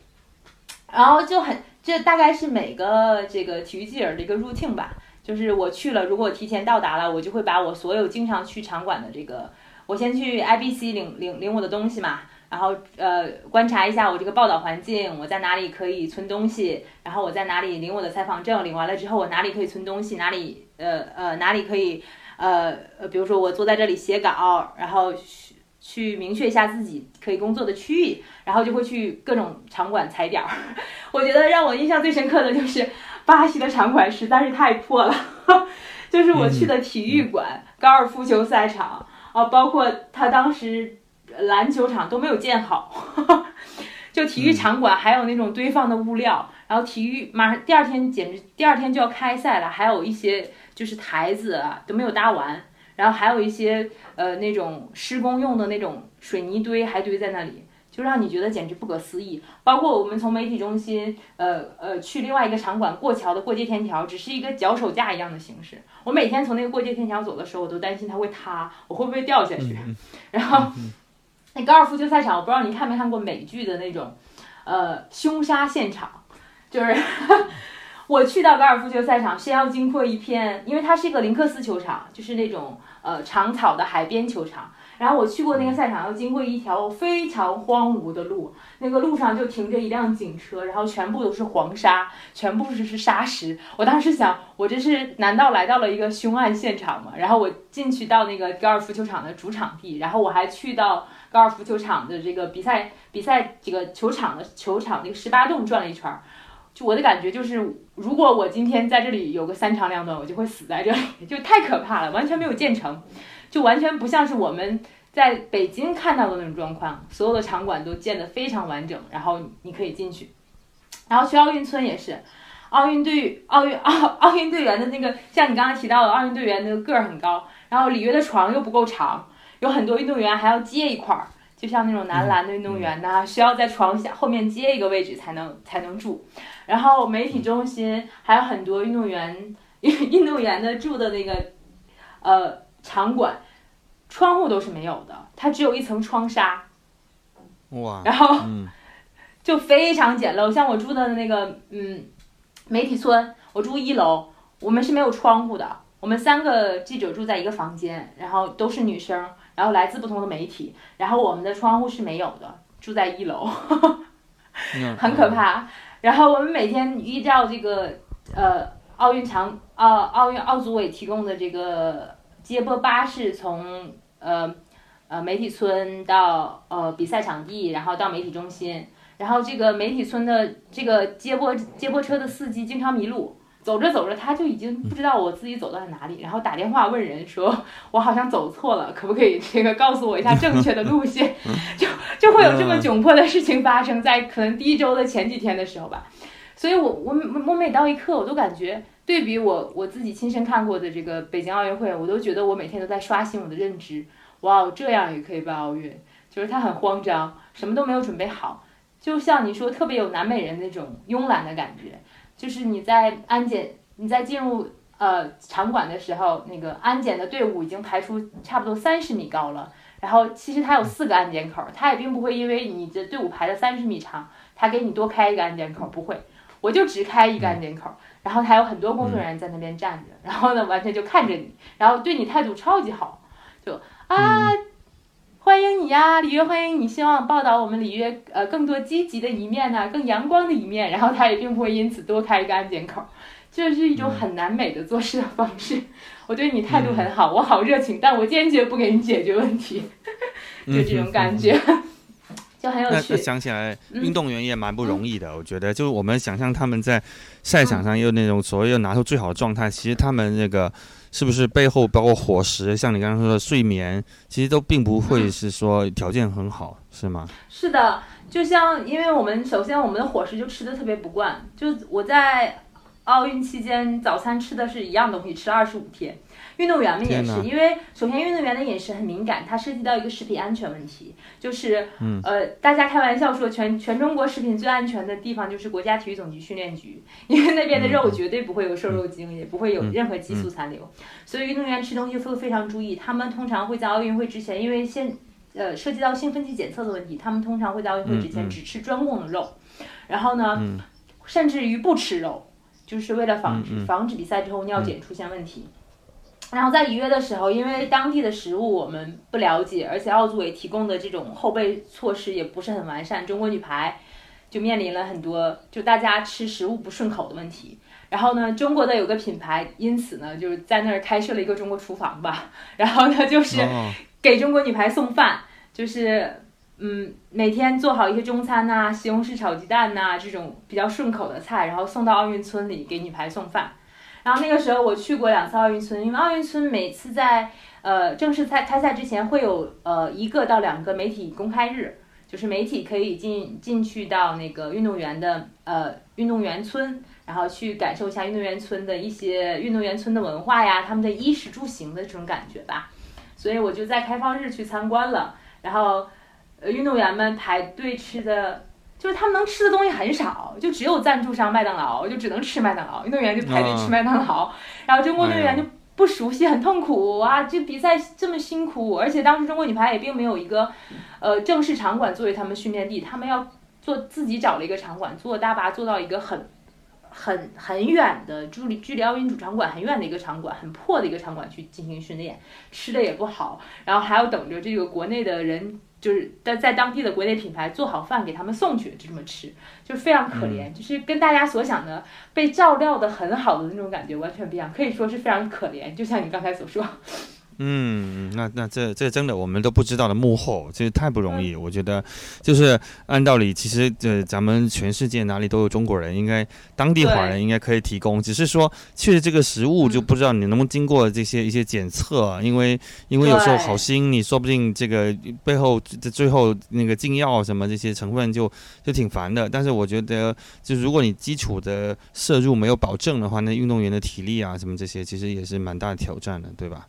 然后就很。这大概是每个这个体育记者的一个 routine 吧，就是我去了，如果提前到达了，我就会把我所有经常去场馆的这个，我先去 IBC 领领领我的东西嘛，然后呃观察一下我这个报道环境，我在哪里可以存东西，然后我在哪里领我的采访证，领完了之后我哪里可以存东西，哪里呃呃哪里可以呃呃，比如说我坐在这里写稿，然后。去去明确一下自己可以工作的区域，然后就会去各种场馆踩点儿。[LAUGHS] 我觉得让我印象最深刻的就是巴西的场馆实在是太破了，[LAUGHS] 就是我去的体育馆、高尔夫球赛场啊，包括他当时篮球场都没有建好，就体育场馆还有那种堆放的物料，然后体育马上第二天简直第二天就要开赛了，还有一些就是台子啊都没有搭完。然后还有一些呃那种施工用的那种水泥堆还堆在那里，就让你觉得简直不可思议。包括我们从媒体中心呃呃去另外一个场馆过桥的过街天桥，只是一个脚手架一样的形式。我每天从那个过街天桥走的时候，我都担心它会塌，我会不会掉下去。[LAUGHS] 然后那高尔夫球赛场，我不知道你看没看过美剧的那种呃凶杀现场，就是。[LAUGHS] 我去到高尔夫球赛场，先要经过一片，因为它是一个林克斯球场，就是那种呃长草的海边球场。然后我去过那个赛场，要经过一条非常荒芜的路，那个路上就停着一辆警车，然后全部都是黄沙，全部是是沙石。我当时想，我这是难道来到了一个凶案现场吗？然后我进去到那个高尔夫球场的主场地，然后我还去到高尔夫球场的这个比赛比赛这个球场的球场那个十八洞转了一圈。就我的感觉就是，如果我今天在这里有个三长两短，我就会死在这里，[LAUGHS] 就太可怕了，完全没有建成，就完全不像是我们在北京看到的那种状况，所有的场馆都建得非常完整，然后你可以进去。然后去奥运村也是，奥运队奥运奥奥运队员的那个，像你刚刚提到的，奥运队员那个个儿很高，然后里约的床又不够长，有很多运动员还要接一块儿。就像那种男篮的运动员呐，需要在床下后面接一个位置才能才能住。然后媒体中心还有很多运动员 [LAUGHS] 运动员的住的那个呃场馆，窗户都是没有的，它只有一层窗纱。哇！然后 [LAUGHS] 就非常简陋。像我住的那个嗯媒体村，我住一楼，我们是没有窗户的。我们三个记者住在一个房间，然后都是女生。然后来自不同的媒体，然后我们的窗户是没有的，住在一楼，[LAUGHS] 很可怕。然后我们每天依照这个呃奥运场奥奥运奥组委提供的这个接驳巴士，从呃呃媒体村到呃比赛场地，然后到媒体中心。然后这个媒体村的这个接驳接驳车的司机经常迷路，走着走着，他就已经不知道我自己走到了哪里，然后打电话问人说，我好像走错了，可不可以这个告诉我一下正确的路线？[LAUGHS] 就就会有这么窘迫的事情发生在可能第一周的前几天的时候吧。所以我我我每到一刻，我都感觉对比我我自己亲身看过的这个北京奥运会，我都觉得我每天都在刷新我的认知。哇，这样也可以办奥运，就是他很慌张，什么都没有准备好，就像你说特别有南美人那种慵懒的感觉。就是你在安检，你在进入呃场馆的时候，那个安检的队伍已经排出差不多三十米高了。然后其实它有四个安检口，它也并不会因为你的队伍排了三十米长，它给你多开一个安检口，不会，我就只开一个安检口。然后还有很多工作人员在那边站着，然后呢完全就看着你，然后对你态度超级好，就啊。欢迎你呀，里约欢迎你！希望报道我们里约呃更多积极的一面呢，更阳光的一面。然后他也并不会因此多开一个安检口，这是一种很南美的做事的方式。[LAUGHS] 我对你态度很好，我好热情，但我坚决不给你解决问题，就这种感觉，就很有趣。那想起来，运动员也蛮不容易的。我觉得，就是我们想象他们在赛场上又那种所谓要拿出最好的状态，其实他们那个。是不是背后包括伙食，像你刚刚说的睡眠，其实都并不会是说条件很好，是吗？是的，就像因为我们首先我们的伙食就吃的特别不惯，就我在奥运期间早餐吃的是一样东西，吃二十五天。运动员们也是，因为首先运动员的饮食很敏感，它涉及到一个食品安全问题，就是，呃，大家开玩笑说全全中国食品最安全的地方就是国家体育总局训练局，因为那边的肉绝对不会有瘦肉精，也不会有任何激素残留，所以运动员吃东西会非常注意。他们通常会在奥运会之前，因为现呃涉及到兴奋剂检测的问题，他们通常会在奥运会之前只吃专供的肉，然后呢，甚至于不吃肉，就是为了防止防止比赛之后尿检出现问题。然后在里约的时候，因为当地的食物我们不了解，而且奥组委提供的这种后备措施也不是很完善，中国女排就面临了很多就大家吃食物不顺口的问题。然后呢，中国的有个品牌因此呢就是在那儿开设了一个中国厨房吧，[LAUGHS] 然后呢就是给中国女排送饭，就是嗯每天做好一些中餐呐，西红柿炒鸡蛋呐这种比较顺口的菜，然后送到奥运村里给女排送饭。然后那个时候我去过两次奥运村，因为奥运村每次在呃正式赛开赛之前会有呃一个到两个媒体公开日，就是媒体可以进进去到那个运动员的呃运动员村，然后去感受一下运动员村的一些运动员村的文化呀，他们的衣食住行的这种感觉吧。所以我就在开放日去参观了，然后呃运动员们排队吃的。就是他们能吃的东西很少，就只有赞助商麦当劳，就只能吃麦当劳。运动员就排队吃麦当劳，然后中国运动员就不熟悉，很痛苦啊！这比赛这么辛苦，而且当时中国女排也并没有一个，呃，正式场馆作为他们训练地，他们要做自己找了一个场馆，坐大巴坐到一个很很很远的，距离距离奥运主场馆很远的一个场馆，很破的一个场馆去进行训练，吃的也不好，然后还要等着这个国内的人。就是在在当地的国内品牌做好饭给他们送去，就这么吃，就是非常可怜，就是跟大家所想的被照料的很好的那种感觉完全不一样，可以说是非常可怜，就像你刚才所说。嗯，那那这这真的我们都不知道的幕后，其实太不容易。我觉得，就是按道理，其实这咱们全世界哪里都有中国人，应该当地华人应该可以提供。只是说，确实这个食物就不知道你能不能经过这些一些检测，因为因为有时候好心，你说不定这个背后这最后那个禁药什么这些成分就就挺烦的。但是我觉得，就如果你基础的摄入没有保证的话，那运动员的体力啊什么这些，其实也是蛮大的挑战的，对吧？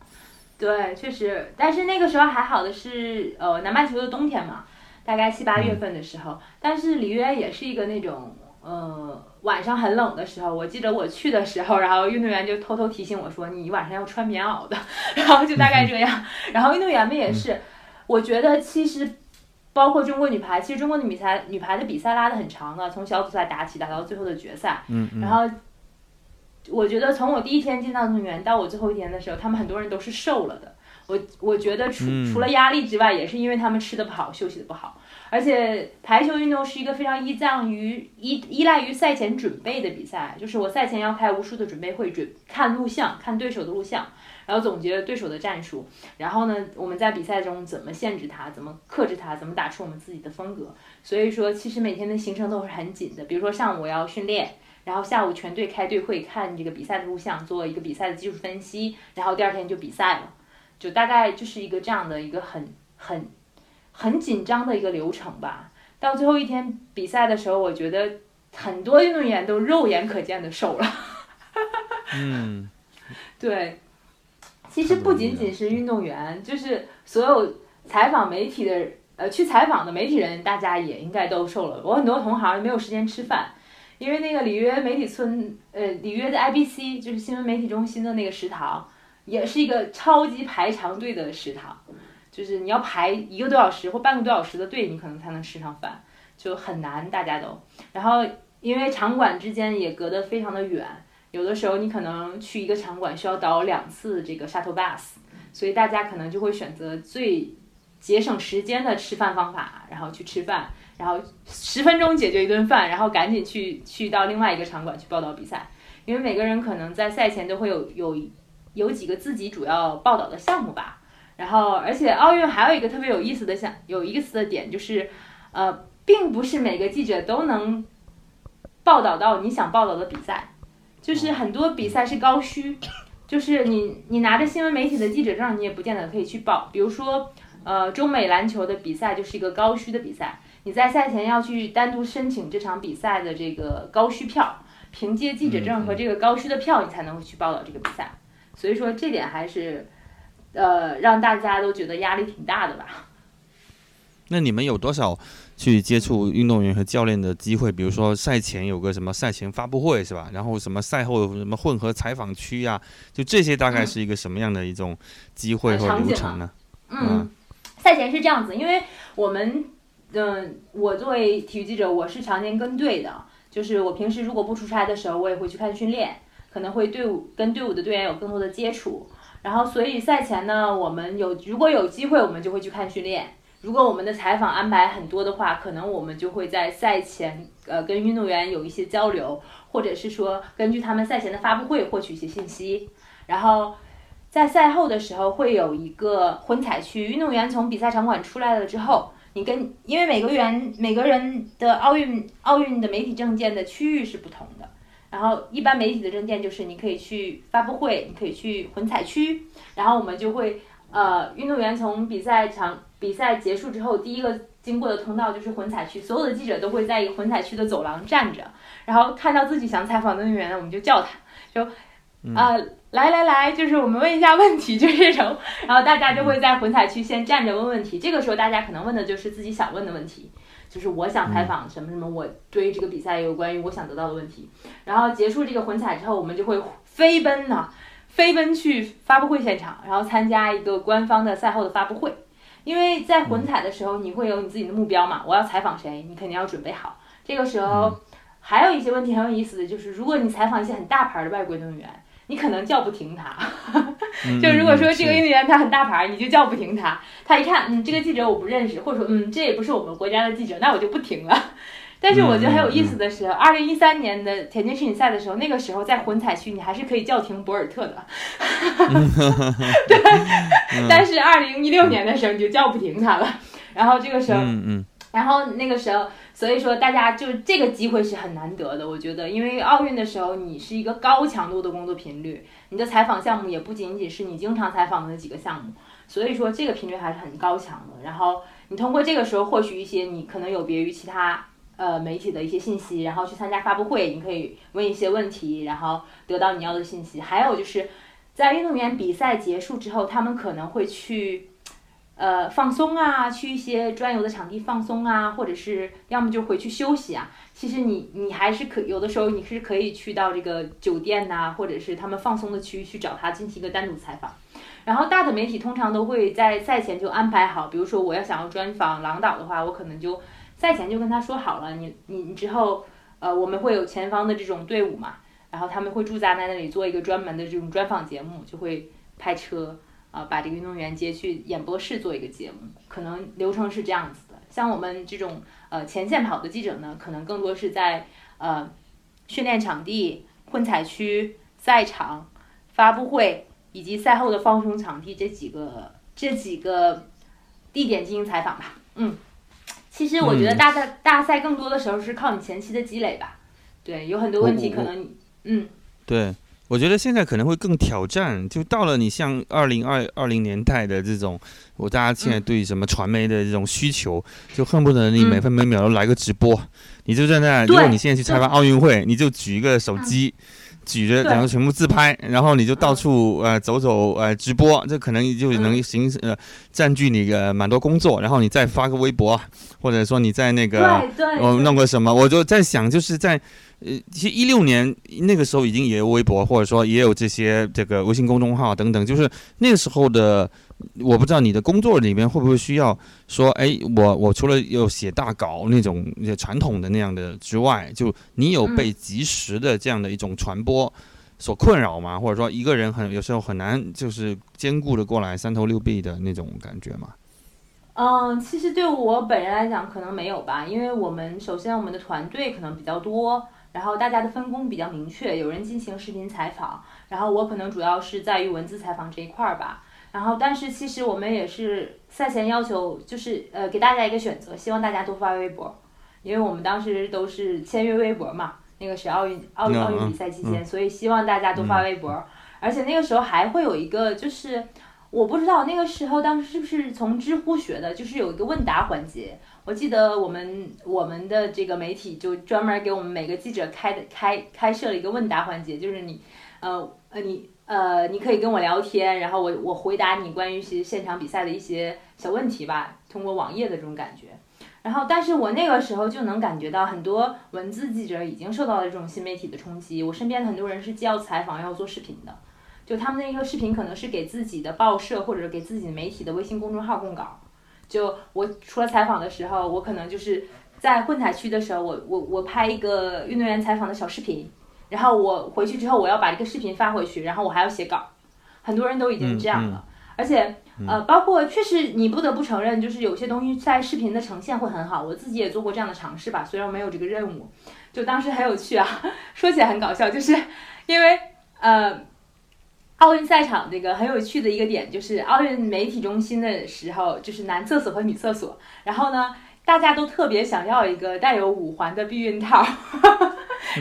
对，确实，但是那个时候还好的是，呃，南半球的冬天嘛，大概七八月份的时候。但是里约也是一个那种，呃，晚上很冷的时候。我记得我去的时候，然后运动员就偷偷提醒我说：“你晚上要穿棉袄的。[LAUGHS] ”然后就大概这样。然后运动员们也是，我觉得其实，包括中国女排，其实中国的女排女排的比赛拉的很长的，从小组赛打起，打到最后的决赛。嗯嗯。然后。我觉得从我第一天进到运动员到我最后一天的时候，他们很多人都是瘦了的。我我觉得除除了压力之外，也是因为他们吃的不好，休息的不好。而且排球运动是一个非常依仗于依依赖于赛前准备的比赛，就是我赛前要开无数的准备会，准看录像，看对手的录像，然后总结对手的战术，然后呢，我们在比赛中怎么限制他，怎么克制他，怎么打出我们自己的风格。所以说，其实每天的行程都是很紧的。比如说上午我要训练。然后下午全队开队会，看这个比赛的录像，做一个比赛的技术分析，然后第二天就比赛了，就大概就是一个这样的一个很很很紧张的一个流程吧。到最后一天比赛的时候，我觉得很多运动员都肉眼可见的瘦了。嗯，对，其实不仅仅是运动员，就是所有采访媒体的，呃，去采访的媒体人，大家也应该都瘦了。我很多同行没有时间吃饭。因为那个里约媒体村，呃，里约的 IBC 就是新闻媒体中心的那个食堂，也是一个超级排长队的食堂，就是你要排一个多小时或半个多小时的队，你可能才能吃上饭，就很难，大家都。然后因为场馆之间也隔得非常的远，有的时候你可能去一个场馆需要倒两次这个 shuttle bus，所以大家可能就会选择最节省时间的吃饭方法，然后去吃饭。然后十分钟解决一顿饭，然后赶紧去去到另外一个场馆去报道比赛，因为每个人可能在赛前都会有有有几个自己主要报道的项目吧。然后，而且奥运还有一个特别有意思的项有意思的点就是，呃，并不是每个记者都能报道到你想报道的比赛，就是很多比赛是高需，就是你你拿着新闻媒体的记者证，你也不见得可以去报。比如说，呃，中美篮球的比赛就是一个高需的比赛。你在赛前要去单独申请这场比赛的这个高需票，凭借记者证和这个高需的票，你才能去报道这个比赛。所以说这点还是，呃，让大家都觉得压力挺大的吧。[LAUGHS] 那你们有多少去接触运动员和教练的机会？比如说赛前有个什么赛前发布会是吧？然后什么赛后什么混合采访区呀？就这些大概是一个什么样的一种机会或流程呢？嗯，赛前是这样子，因为我们。嗯，我作为体育记者，我是常年跟队的。就是我平时如果不出差的时候，我也会去看训练，可能会队伍跟队伍的队员有更多的接触。然后，所以赛前呢，我们有如果有机会，我们就会去看训练。如果我们的采访安排很多的话，可能我们就会在赛前呃跟运动员有一些交流，或者是说根据他们赛前的发布会获取一些信息。然后在赛后的时候会有一个混采区，运动员从比赛场馆出来了之后。你跟因为每个人每个人的奥运奥运的媒体证件的区域是不同的，然后一般媒体的证件就是你可以去发布会，你可以去混采区，然后我们就会呃运动员从比赛场比赛结束之后，第一个经过的通道就是混采区，所有的记者都会在一个混采区的走廊站着，然后看到自己想采访的运动员，我们就叫他，就啊。来来来，就是我们问一下问题，就是这种，[LAUGHS] 然后大家就会在混采区先站着问问题。这个时候大家可能问的就是自己想问的问题，就是我想采访什么什么，我对于这个比赛有关于我想得到的问题。然后结束这个混采之后，我们就会飞奔呢，飞奔去发布会现场，然后参加一个官方的赛后的发布会。因为在混采的时候，你会有你自己的目标嘛，我要采访谁，你肯定要准备好。这个时候还有一些问题很有意思的就是，如果你采访一些很大牌的外国运动员。你可能叫不停他，[LAUGHS] 就如果说这个运动员他很大牌，你就叫不停他。他一看，嗯，这个记者我不认识，或者说，嗯，这也不是我们国家的记者，那我就不停了。[LAUGHS] 但是我觉得很有意思的是，二零一三年的田径世锦赛的时候，那个时候在混采区你还是可以叫停博尔特的。对，但是二零一六年的时候你就叫不停他了。然后这个时候，嗯嗯，然后那个时候。所以说，大家就这个机会是很难得的，我觉得，因为奥运的时候，你是一个高强度的工作频率，你的采访项目也不仅仅是你经常采访的那几个项目，所以说这个频率还是很高强的。然后你通过这个时候获取一些你可能有别于其他呃媒体的一些信息，然后去参加发布会，你可以问一些问题，然后得到你要的信息。还有就是在运动员比赛结束之后，他们可能会去。呃，放松啊，去一些专有的场地放松啊，或者是要么就回去休息啊。其实你你还是可有的时候你是可以去到这个酒店呐，或者是他们放松的区域去找他进行一个单独采访。然后大的媒体通常都会在赛前就安排好，比如说我要想要专访郎导的话，我可能就赛前就跟他说好了，你你你之后呃我们会有前方的这种队伍嘛，然后他们会驻扎在那里做一个专门的这种专访节目，就会派车。啊，把这个运动员接去演播室做一个节目，可能流程是这样子的。像我们这种呃前线跑的记者呢，可能更多是在呃训练场地、混采区、赛场、发布会以及赛后的放松场地这几个这几个地点进行采访吧。嗯，其实我觉得大赛大赛更多的时候是靠你前期的积累吧。对，有很多问题可能，嗯，对。我觉得现在可能会更挑战，就到了你像二零二二零年代的这种，我大家现在对什么传媒的这种需求，就恨不得你每分每秒都来个直播，你就在那，如果你现在去采访奥运会，你就举一个手机，举着然后全部自拍，然后你就到处呃走走呃直播，这可能就能形呃占据你个蛮多工作，然后你再发个微博，或者说你在那个我弄个什么，我就在想就是在。呃，其实一六年那个时候已经也有微博，或者说也有这些这个微信公众号等等，就是那个时候的，我不知道你的工作里面会不会需要说，哎，我我除了有写大稿那种传统的那样的之外，就你有被及时的这样的一种传播所困扰吗？或者说一个人很有时候很难就是兼顾的过来三头六臂的那种感觉吗？嗯，其实对我本人来讲可能没有吧，因为我们首先我们的团队可能比较多。然后大家的分工比较明确，有人进行视频采访，然后我可能主要是在于文字采访这一块儿吧。然后，但是其实我们也是赛前要求，就是呃给大家一个选择，希望大家多发微博，因为我们当时都是签约微博嘛，那个是奥运奥运奥运比赛期间，所以希望大家多发微博。而且那个时候还会有一个，就是我不知道那个时候当时是不是从知乎学的，就是有一个问答环节。我记得我们我们的这个媒体就专门给我们每个记者开的开开设了一个问答环节，就是你，呃呃你呃你可以跟我聊天，然后我我回答你关于一些现场比赛的一些小问题吧，通过网页的这种感觉。然后，但是我那个时候就能感觉到很多文字记者已经受到了这种新媒体的冲击。我身边的很多人是既要采访又要做视频的，就他们那个视频可能是给自己的报社或者给自己媒体的微信公众号供稿。就我除了采访的时候，我可能就是在混采区的时候，我我我拍一个运动员采访的小视频，然后我回去之后我要把这个视频发回去，然后我还要写稿，很多人都已经这样了，而且呃，包括确实你不得不承认，就是有些东西在视频的呈现会很好，我自己也做过这样的尝试吧，虽然我没有这个任务，就当时很有趣啊，[LAUGHS] 说起来很搞笑，就是因为呃。奥运赛场这个很有趣的一个点，就是奥运媒体中心的时候，就是男厕所和女厕所，然后呢，大家都特别想要一个带有五环的避孕套。[LAUGHS]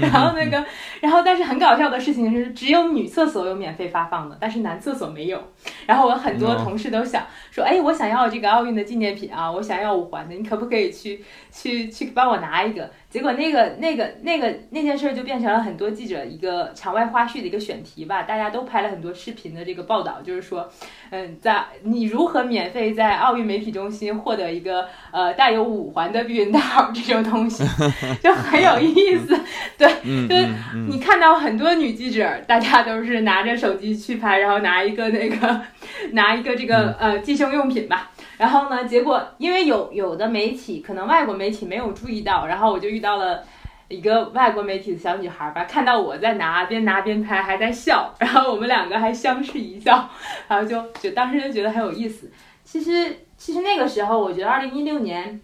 然后那个，然后但是很搞笑的事情是，只有女厕所有免费发放的，但是男厕所没有。然后我很多同事都想说，哎，我想要这个奥运的纪念品啊，我想要五环的，你可不可以去去去帮我拿一个？结果那个那个那个那件事就变成了很多记者一个场外花絮的一个选题吧，大家都拍了很多视频的这个报道，就是说，嗯，在你如何免费在奥运媒体中心获得一个呃带有五环的避孕套这种东西，[LAUGHS] 就很有意思。对，就是你看到很多女记者，大家都是拿着手机去拍，然后拿一个那个，[LAUGHS] 拿一个这个呃计生用品吧。然后呢，结果因为有有的媒体可能外国媒体没有注意到，然后我就遇到了一个外国媒体的小女孩吧，看到我在拿，边拿边拍，还在笑，然后我们两个还相视一笑，然后就就当时就觉得很有意思。其实其实那个时候，我觉得二零一六年。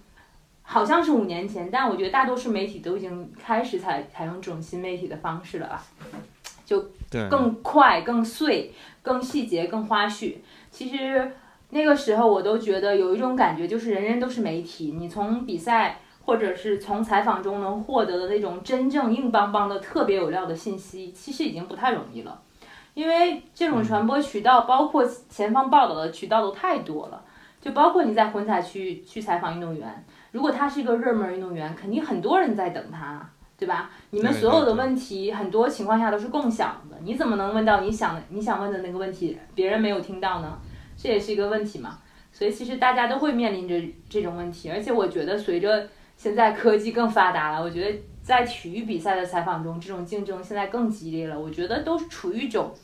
好像是五年前，但我觉得大多数媒体都已经开始采采用这种新媒体的方式了吧，就更快、更碎、更细节、更花絮。其实那个时候我都觉得有一种感觉，就是人人都是媒体，你从比赛或者是从采访中能获得的那种真正硬邦邦的、特别有料的信息，其实已经不太容易了，因为这种传播渠道，包括前方报道的渠道都太多了，就包括你在混采区去采访运动员。如果他是一个热门运动员，肯定很多人在等他，对吧？你们所有的问题，很多情况下都是共享的，你怎么能问到你想你想问的那个问题，别人没有听到呢？这也是一个问题嘛。所以其实大家都会面临着这种问题，而且我觉得随着现在科技更发达了，我觉得在体育比赛的采访中，这种竞争现在更激烈了。我觉得都处于一种，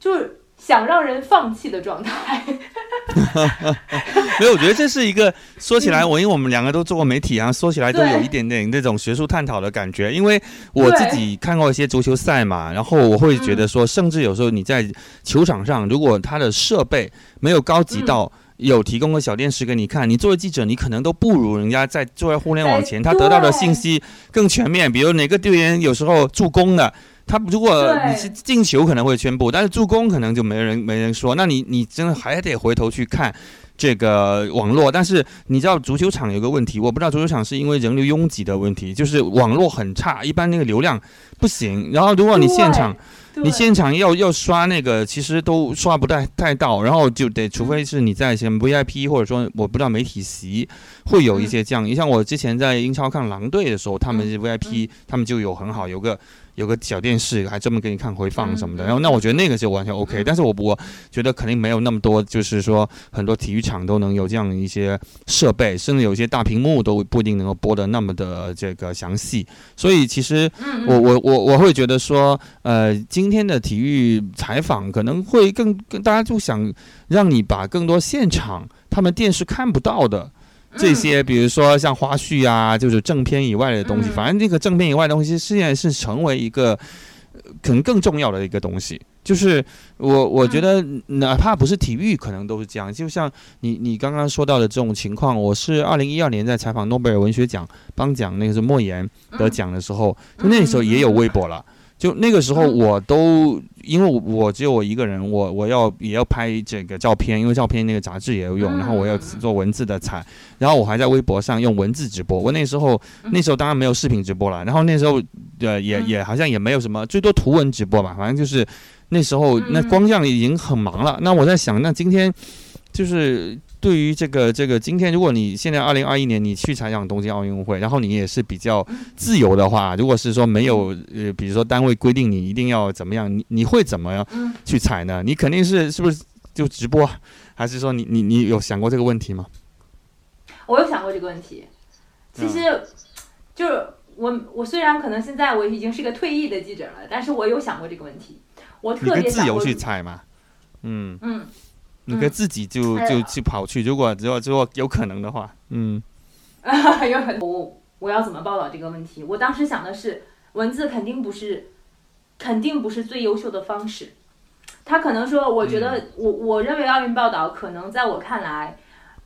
就是。想让人放弃的状态，[LAUGHS] 没有，我觉得这是一个说起来，我因为我们两个都做过媒体啊，说起来都有一点点那种学术探讨的感觉。因为我自己看过一些足球赛嘛，然后我会觉得说，甚至有时候你在球场上，如果他的设备没有高级到有提供个小电视给你看，你作为记者，你可能都不如人家在坐在互联网前，他得到的信息更全面。比如哪个队员有时候助攻的。他如果你是进球可能会宣布，但是助攻可能就没人没人说。那你你真的还得回头去看，这个网络，但是你知道足球场有个问题，我不知道足球场是因为人流拥挤的问题，就是网络很差，一般那个流量不行。然后如果你现场，你现场要要刷那个，其实都刷不太太到，然后就得，除非是你在什么 VIP 或者说我不知道媒体席会有一些这样。你像我之前在英超看狼队的时候，他们是 VIP，他们就有很好，有个。有个小电视，还专门给你看回放什么的，然后那我觉得那个就完全 OK，但是我我觉得肯定没有那么多，就是说很多体育场都能有这样一些设备，甚至有些大屏幕都不一定能够播的那么的这个详细，所以其实我我我我会觉得说，呃，今天的体育采访可能会更更大家就想让你把更多现场他们电视看不到的。这些，比如说像花絮啊，就是正片以外的东西，反正这个正片以外的东西，现在是成为一个可能更重要的一个东西。就是我我觉得，哪怕不是体育，可能都是这样。就像你你刚刚说到的这种情况，我是二零一二年在采访诺贝尔文学奖颁奖，那个是莫言得奖的时候，就那时候也有微博了。就那个时候，我都因为我只有我一个人，我我要也要拍这个照片，因为照片那个杂志也要用，然后我要做文字的采，然后我还在微博上用文字直播。我那时候那时候当然没有视频直播了，然后那时候呃也也好像也没有什么，最多图文直播吧，反正就是那时候那光这样已经很忙了。那我在想，那今天就是。对于这个这个，今天如果你现在二零二一年你去采访东京奥运会，然后你也是比较自由的话，如果是说没有呃，比如说单位规定你一定要怎么样，你你会怎么样去采呢？你肯定是是不是就直播，还是说你你你有想过这个问题吗？我有想过这个问题，其实就是我我虽然可能现在我已经是个退役的记者了，但是我有想过这个问题，我特别自由去采嘛，嗯嗯。你可以自己就就去跑去，如果如果如果有可能的话，嗯，[LAUGHS] 有很我我要怎么报道这个问题？我当时想的是，文字肯定不是，肯定不是最优秀的方式。他可能说，我觉得我我认为奥运报道可能在我看来，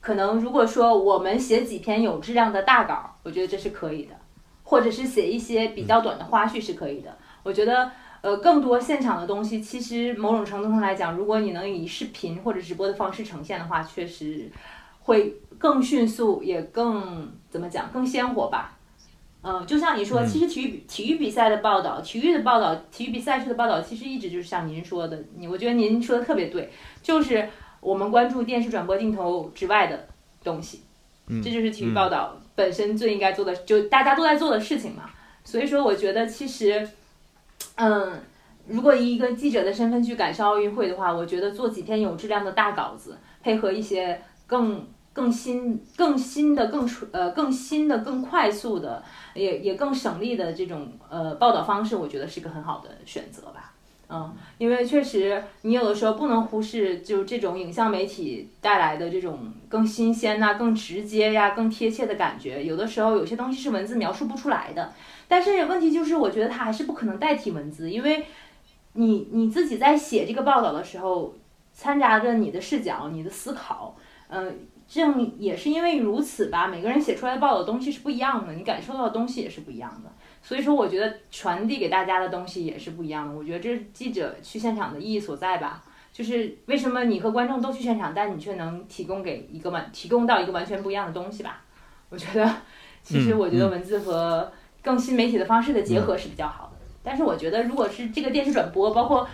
可能如果说我们写几篇有质量的大稿，我觉得这是可以的，或者是写一些比较短的花絮是可以的。我觉得。呃，更多现场的东西，其实某种程度上来讲，如果你能以视频或者直播的方式呈现的话，确实会更迅速，也更怎么讲，更鲜活吧。嗯，就像你说，其实体育体育比赛的报道，体育的报道，体育比赛事的报道，其实一直就是像您说的，你我觉得您说的特别对，就是我们关注电视转播镜头之外的东西，这就是体育报道本身最应该做的，就大家都在做的事情嘛。所以说，我觉得其实。嗯，如果以一个记者的身份去感受奥运会的话，我觉得做几篇有质量的大稿子，配合一些更更新、更新的、更呃更新的、更快速的，也也更省力的这种呃报道方式，我觉得是一个很好的选择吧。嗯，因为确实你有的时候不能忽视，就这种影像媒体带来的这种更新鲜呐、更直接呀、更贴切的感觉，有的时候有些东西是文字描述不出来的。但是问题就是，我觉得它还是不可能代替文字，因为，你你自己在写这个报道的时候，掺杂着你的视角、你的思考，嗯，正也是因为如此吧，每个人写出来的报道东西是不一样的，你感受到的东西也是不一样的，所以说我觉得传递给大家的东西也是不一样的。我觉得这是记者去现场的意义所在吧，就是为什么你和观众都去现场，但你却能提供给一个完提供到一个完全不一样的东西吧？我觉得，其实我觉得文字和更新媒体的方式的结合是比较好的，但是我觉得，如果是这个电视转播，包括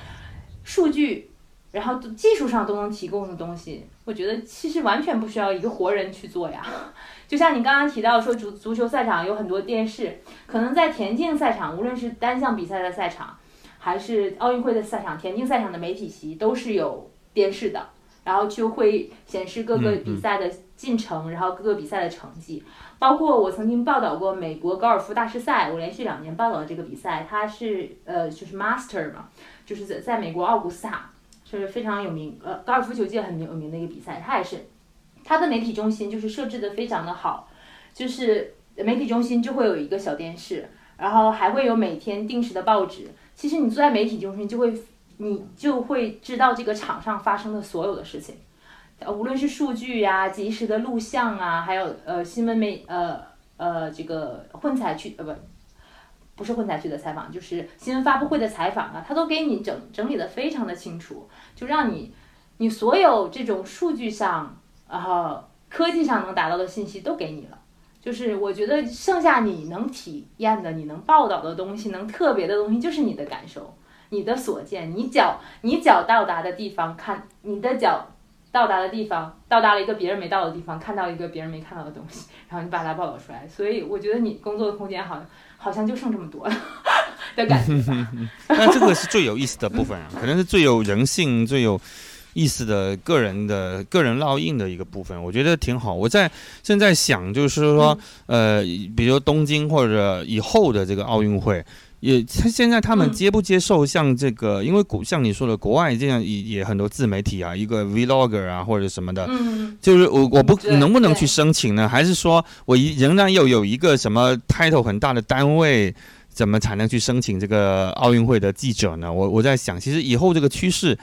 数据，然后技术上都能提供的东西，我觉得其实完全不需要一个活人去做呀。[LAUGHS] 就像你刚刚提到说，足足球赛场有很多电视，可能在田径赛场，无论是单项比赛的赛场，还是奥运会的赛场，田径赛场的媒体席都是有电视的，然后就会显示各个比赛的进程，然后各个比赛的成绩。包括我曾经报道过美国高尔夫大师赛，我连续两年报道的这个比赛，它是呃就是 Master 嘛，就是在在美国奥古斯塔就是非常有名，呃高尔夫球界很有名的一个比赛，它也是，它的媒体中心就是设置的非常的好，就是媒体中心就会有一个小电视，然后还会有每天定时的报纸，其实你坐在媒体中心就会你就会知道这个场上发生的所有的事情。无论是数据呀、及时的录像啊，还有呃新闻媒呃呃这个混采区呃不，不是混采区的采访，就是新闻发布会的采访啊，他都给你整整理的非常的清楚，就让你你所有这种数据上然后科技上能达到的信息都给你了。就是我觉得剩下你能体验的、你能报道的东西、能特别的东西，就是你的感受、你的所见。你脚你脚到达的地方，看你的脚到达的地方，到达了一个别人没到的地方，看到一个别人没看到的东西，[LAUGHS] 然后你把它报道出来。所以我觉得你工作的空间好像，好像就剩这么多了 [LAUGHS] 的感觉。[LAUGHS] 那这个是最有意思的部分啊，可能是最有人性、最有。意思的个人的个人烙印的一个部分，我觉得挺好。我在正在想，就是说，呃，比如东京或者以后的这个奥运会，也他现在他们接不接受像这个？因为古像你说的，国外这样也也很多自媒体啊，一个 vlogger 啊或者什么的，就是我我不能不能去申请呢？还是说我仍然要有一个什么 title 很大的单位，怎么才能去申请这个奥运会的记者呢？我我在想，其实以后这个趋势。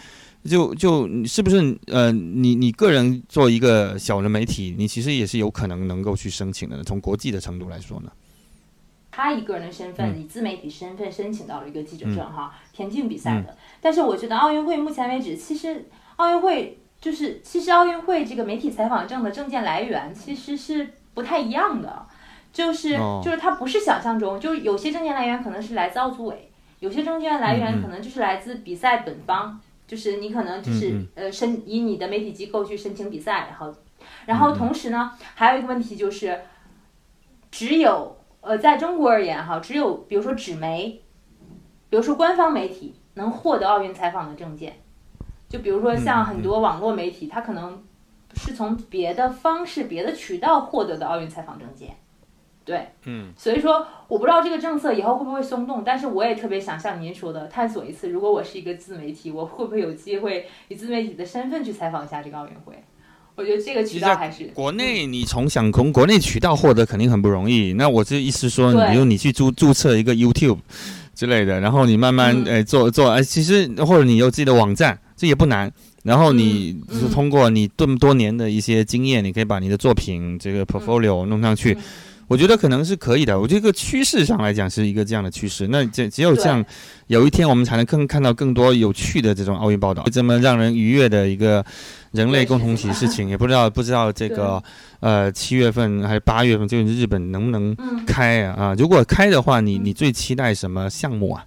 就就是不是呃，你你个人做一个小的媒体，你其实也是有可能能够去申请的。从国际的程度来说呢，他以个人的身份，以自媒体身份申请到了一个记者证哈，田径比赛的。但是我觉得奥运会目前为止，其实奥运会就是其实奥运会这个媒体采访证的证件来源其实是不太一样的，就是就是它不是想象中，就是有些证件来源可能是来自奥组委，有些证件来源可能就是来自比赛本方。就是你可能就是呃申以你的媒体机构去申请比赛，然后，然后同时呢，还有一个问题就是，只有呃在中国而言哈，只有比如说纸媒，比如说官方媒体能获得奥运采访的证件，就比如说像很多网络媒体，它可能是从别的方式、别的渠道获得的奥运采访证件。对，嗯，所以说我不知道这个政策以后会不会松动，但是我也特别想像您说的探索一次，如果我是一个自媒体，我会不会有机会以自媒体的身份去采访一下这个奥运会？我觉得这个渠道还是国内，你从想从国内渠道获得肯定很不容易。那我这意思说，比如你去注注册一个 YouTube 之类的，然后你慢慢诶做做，哎，其实或者你有自己的网站，这也不难。然后你是通过你这么多年的一些经验，你可以把你的作品这个 portfolio 弄上去。我觉得可能是可以的。我这个趋势上来讲是一个这样的趋势。那这只有这样，有一天我们才能更看到更多有趣的这种奥运报道，这么让人愉悦的一个人类共同体事情。也不知道不知道这个呃七月份还是八月份，就是日本能不能开啊？啊，如果开的话，你你最期待什么项目啊？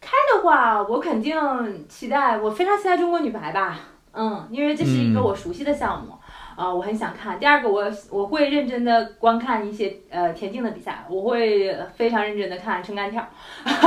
开的话，我肯定期待，我非常期待中国女排吧。嗯，因为这是一个我熟悉的项目。啊，我很想看。第二个，我我会认真的观看一些呃田径的比赛，我会非常认真的看撑杆跳，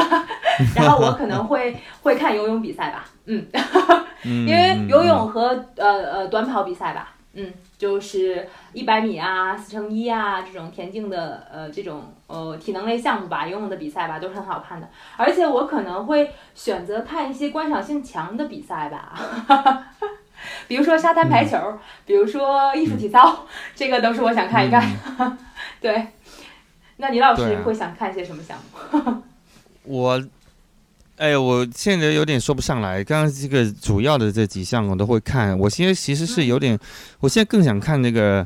[LAUGHS] 然后我可能会会看游泳比赛吧，嗯，[LAUGHS] 因为游泳和呃呃短跑比赛吧，嗯，就是一百米啊、四乘一啊这种田径的呃这种呃体能类项目吧，游泳的比赛吧都是很好看的，而且我可能会选择看一些观赏性强的比赛吧。[LAUGHS] 比如说沙滩排球，比如说艺术体操，这个都是我想看一看。[LAUGHS] 对，那李老师会想看些什么项目？我，哎，我现在有点说不上来。刚刚这个主要的这几项我都会看。我现在其实是有点，我现在更想看那个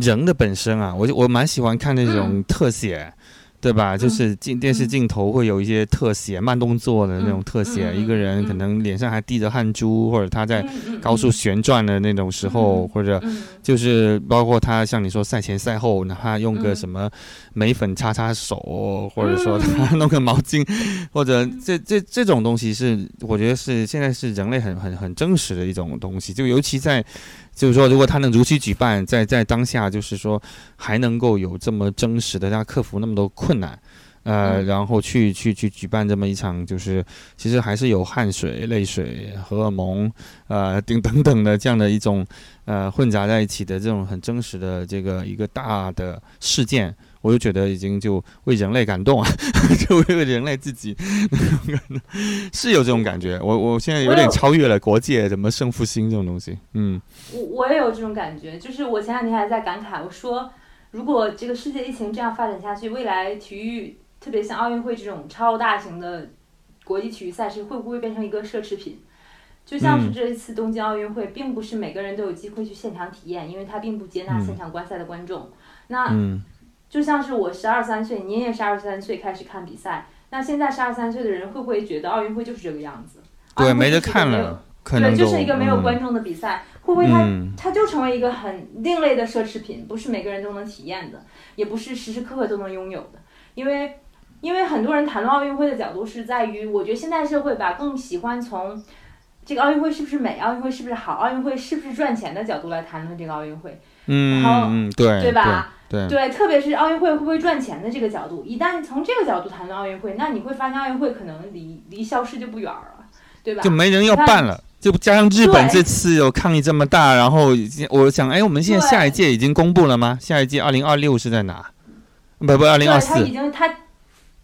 人的本身啊，我我蛮喜欢看那种特写。对吧？就是镜电视镜头会有一些特写、慢动作的那种特写，一个人可能脸上还滴着汗珠，或者他在高速旋转的那种时候，或者就是包括他像你说赛前赛后，哪怕用个什么眉粉擦擦手，或者说他弄个毛巾，或者这这这种东西是我觉得是现在是人类很很很真实的一种东西，就尤其在。就是说，如果他能如期举办，在在当下，就是说还能够有这么真实的，他克服那么多困难，呃，然后去去去举办这么一场，就是其实还是有汗水、泪水、荷尔蒙，呃，等等等的这样的一种呃混杂在一起的这种很真实的这个一个大的事件。我就觉得已经就为人类感动啊，[LAUGHS] 就为人类自己 [LAUGHS] 是有这种感觉。我我现在有点超越了国界，什么胜负心这种东西。嗯，我我也有这种感觉。就是我前两天还在感慨，我说如果这个世界疫情这样发展下去，未来体育，特别像奥运会这种超大型的国际体育赛事，会不会变成一个奢侈品？就像是这一次东京奥运会，并不是每个人都有机会去现场体验，因为它并不接纳现场观赛的观众。那就像是我十二三岁，你也是二十三岁开始看比赛。那现在十二三岁的人会不会觉得奥运会就是这个样子？对，没得看了。对，就是一个没有观众的比赛。会不会它它就成为一个很另类的奢侈品，不是每个人都能体验的，也不是时时刻刻都能拥有的。因为因为很多人谈论奥运会的角度是在于，我觉得现代社会吧更喜欢从这个奥运会是不是美，奥运会是不是好，奥运会是不是赚钱的角度来谈论这个奥运会。嗯，然后对对吧？对对，特别是奥运会会不会赚钱的这个角度，一旦从这个角度谈论奥运会，那你会发现奥运会可能离离消失就不远了，对吧？就没人要办了，就加上日本这次有抗议这么大，然后已经我想，哎，我们现在下一届已经公布了吗？下一届二零二六是在哪？不不，二零二四。他已经他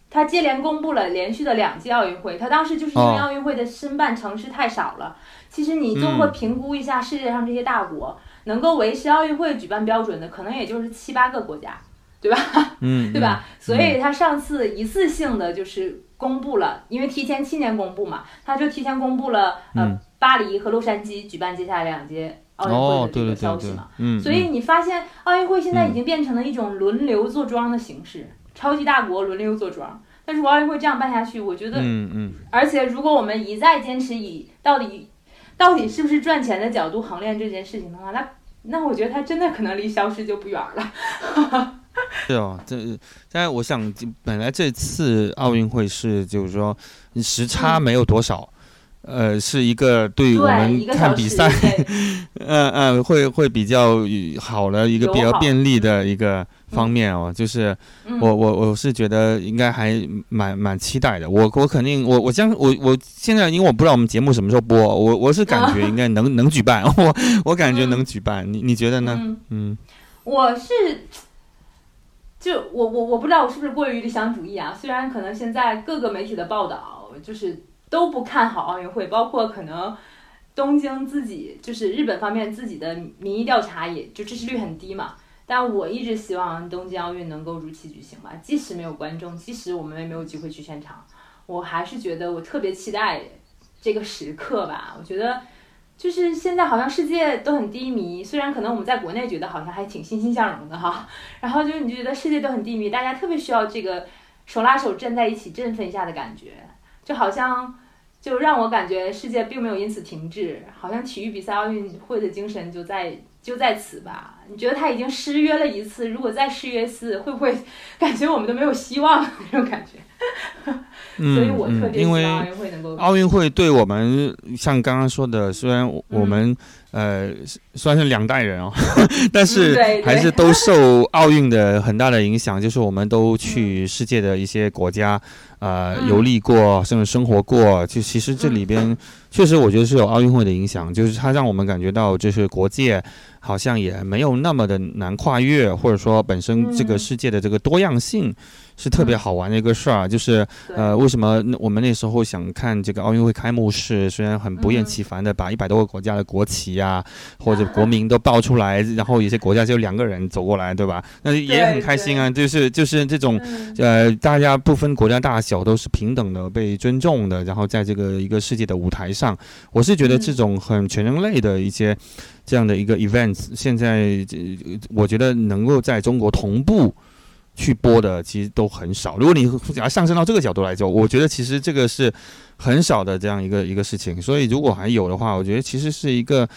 他接连公布了连续的两届奥运会，他当时就是因为奥运会的申办城市太少了。其实你综合评估一下世界上这些大国。能够维持奥运会举办标准的，可能也就是七八个国家，对吧？[LAUGHS] 嗯，对吧？所以他上次一次性的就是公布了，因为提前七年公布嘛，他就提前公布了呃巴黎和洛杉矶举办接下来两届奥运会的这个消息嘛。嗯，所以你发现奥运会现在已经变成了一种轮流坐庄的形式，超级大国轮流坐庄。但是奥运会这样办下去，我觉得，嗯嗯，而且如果我们一再坚持以到底。到底是不是赚钱的角度衡量这件事情的话，那那我觉得他真的可能离消失就不远了。[LAUGHS] 是哦，这但是我想本来这次奥运会是就是说时差没有多少。呃，是一个对我们看比赛，[LAUGHS] 嗯嗯，会会比较好的一个比较便利的一个方面哦。就是我我我是觉得应该还蛮蛮期待的。我我肯定我我将我我现在因为我不知道我们节目什么时候播，我我是感觉 [LAUGHS] 应该能能举办，[LAUGHS] 我我感觉能举办。你你觉得呢？嗯，我是就我我我不知道我是不是过于理想主义啊？虽然可能现在各个媒体的报道就是。都不看好奥运会，包括可能东京自己就是日本方面自己的民意调查，也就支持率很低嘛。但我一直希望东京奥运能够如期举行吧，即使没有观众，即使我们也没有机会去现场，我还是觉得我特别期待这个时刻吧。我觉得就是现在好像世界都很低迷，虽然可能我们在国内觉得好像还挺欣欣向荣的哈，[LAUGHS] 然后就你就觉得世界都很低迷，大家特别需要这个手拉手站在一起振奋一下的感觉，就好像。就让我感觉世界并没有因此停滞，好像体育比赛、奥运会的精神就在就在此吧。你觉得他已经失约了一次，如果再失约一次，会不会 [LAUGHS] 感觉我们都没有希望那种感觉？[LAUGHS] 所以我特别希望奥运会能够。奥运会对我们，像刚刚说的，虽然我们。呃，算是两代人哦，[LAUGHS] 但是还是都受奥运的很大的影响。就是我们都去世界的一些国家，呃，游历过，甚至生活过。就其实这里边确实，我觉得是有奥运会的影响，就是它让我们感觉到，就是国界好像也没有那么的难跨越，或者说本身这个世界的这个多样性。是特别好玩的一个事儿，就是呃，为什么我们那时候想看这个奥运会开幕式？虽然很不厌其烦的把一百多个国家的国旗呀或者国民都报出来，然后有些国家就两个人走过来，对吧？那也很开心啊，就是就是这种呃，大家不分国家大小都是平等的被尊重的，然后在这个一个世界的舞台上，我是觉得这种很全人类的一些这样的一个 events，现在我觉得能够在中国同步。去播的其实都很少。如果你只要上升到这个角度来说，我觉得其实这个是很少的这样一个一个事情。所以如果还有的话，我觉得其实是一个，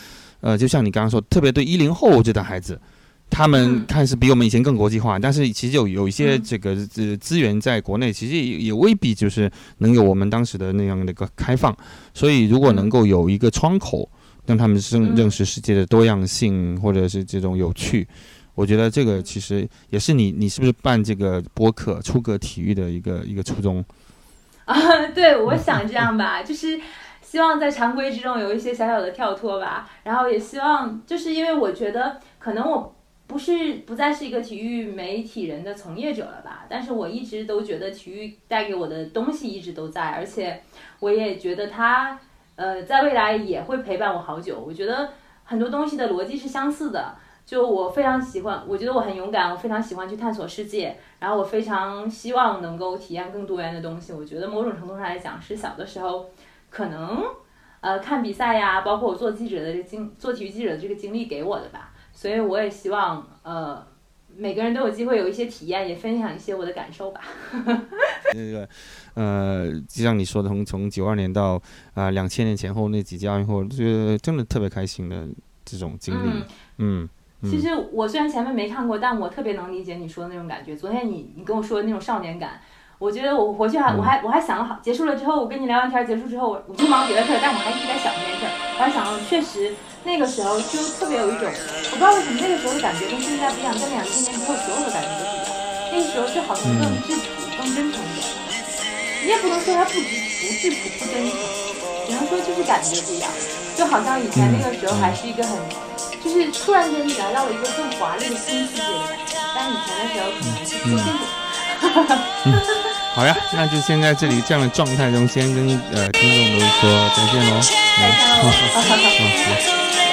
呃，就像你刚刚说，特别对一零后这代孩子，他们看似比我们以前更国际化，但是其实有有一些这个资资源在国内，其实也也未必就是能有我们当时的那样的一个开放。所以如果能够有一个窗口，让他们认认识世界的多样性，或者是这种有趣。我觉得这个其实也是你，你是不是办这个播客出格体育的一个一个初衷啊？[LAUGHS] 对，我想这样吧，就是希望在常规之中有一些小小的跳脱吧。然后也希望，就是因为我觉得可能我不是不再是一个体育媒体人的从业者了吧，但是我一直都觉得体育带给我的东西一直都在，而且我也觉得它呃在未来也会陪伴我好久。我觉得很多东西的逻辑是相似的。就我非常喜欢，我觉得我很勇敢，我非常喜欢去探索世界，然后我非常希望能够体验更多元的东西。我觉得某种程度上来讲，是小的时候可能呃看比赛呀，包括我做记者的这经做体育记者的这个经历给我的吧。所以我也希望呃每个人都有机会有一些体验，也分享一些我的感受吧。[LAUGHS] 那个呃，就像你说的，从从九二年到啊两千年前后那几届奥运会，我觉得真的特别开心的。这种经历。嗯，其实我虽然前面没看过，但我特别能理解你说的那种感觉。昨天你你跟我说的那种少年感，我觉得我回去还我还我还想了好，结束了之后我跟你聊完天结束之后，我我就忙别的事儿，但我还一直在想这件事儿。我还想，确实那个时候就特别有一种，我不知道为什么那个时候的感觉跟现在不一样，跟两千年之后所有的感觉都不一样。那个时候就好像更质朴、更真诚一点。你也不能说它不质不质朴、不真诚，只能说就是感觉不一样。就好像以前那个时候还是一个很，就是突然间来到了一个更华丽的新世界的感觉。但以前的时候可能是好呀，那就先在这里这样的状态中，先跟呃听众们说再见喽。再见喽。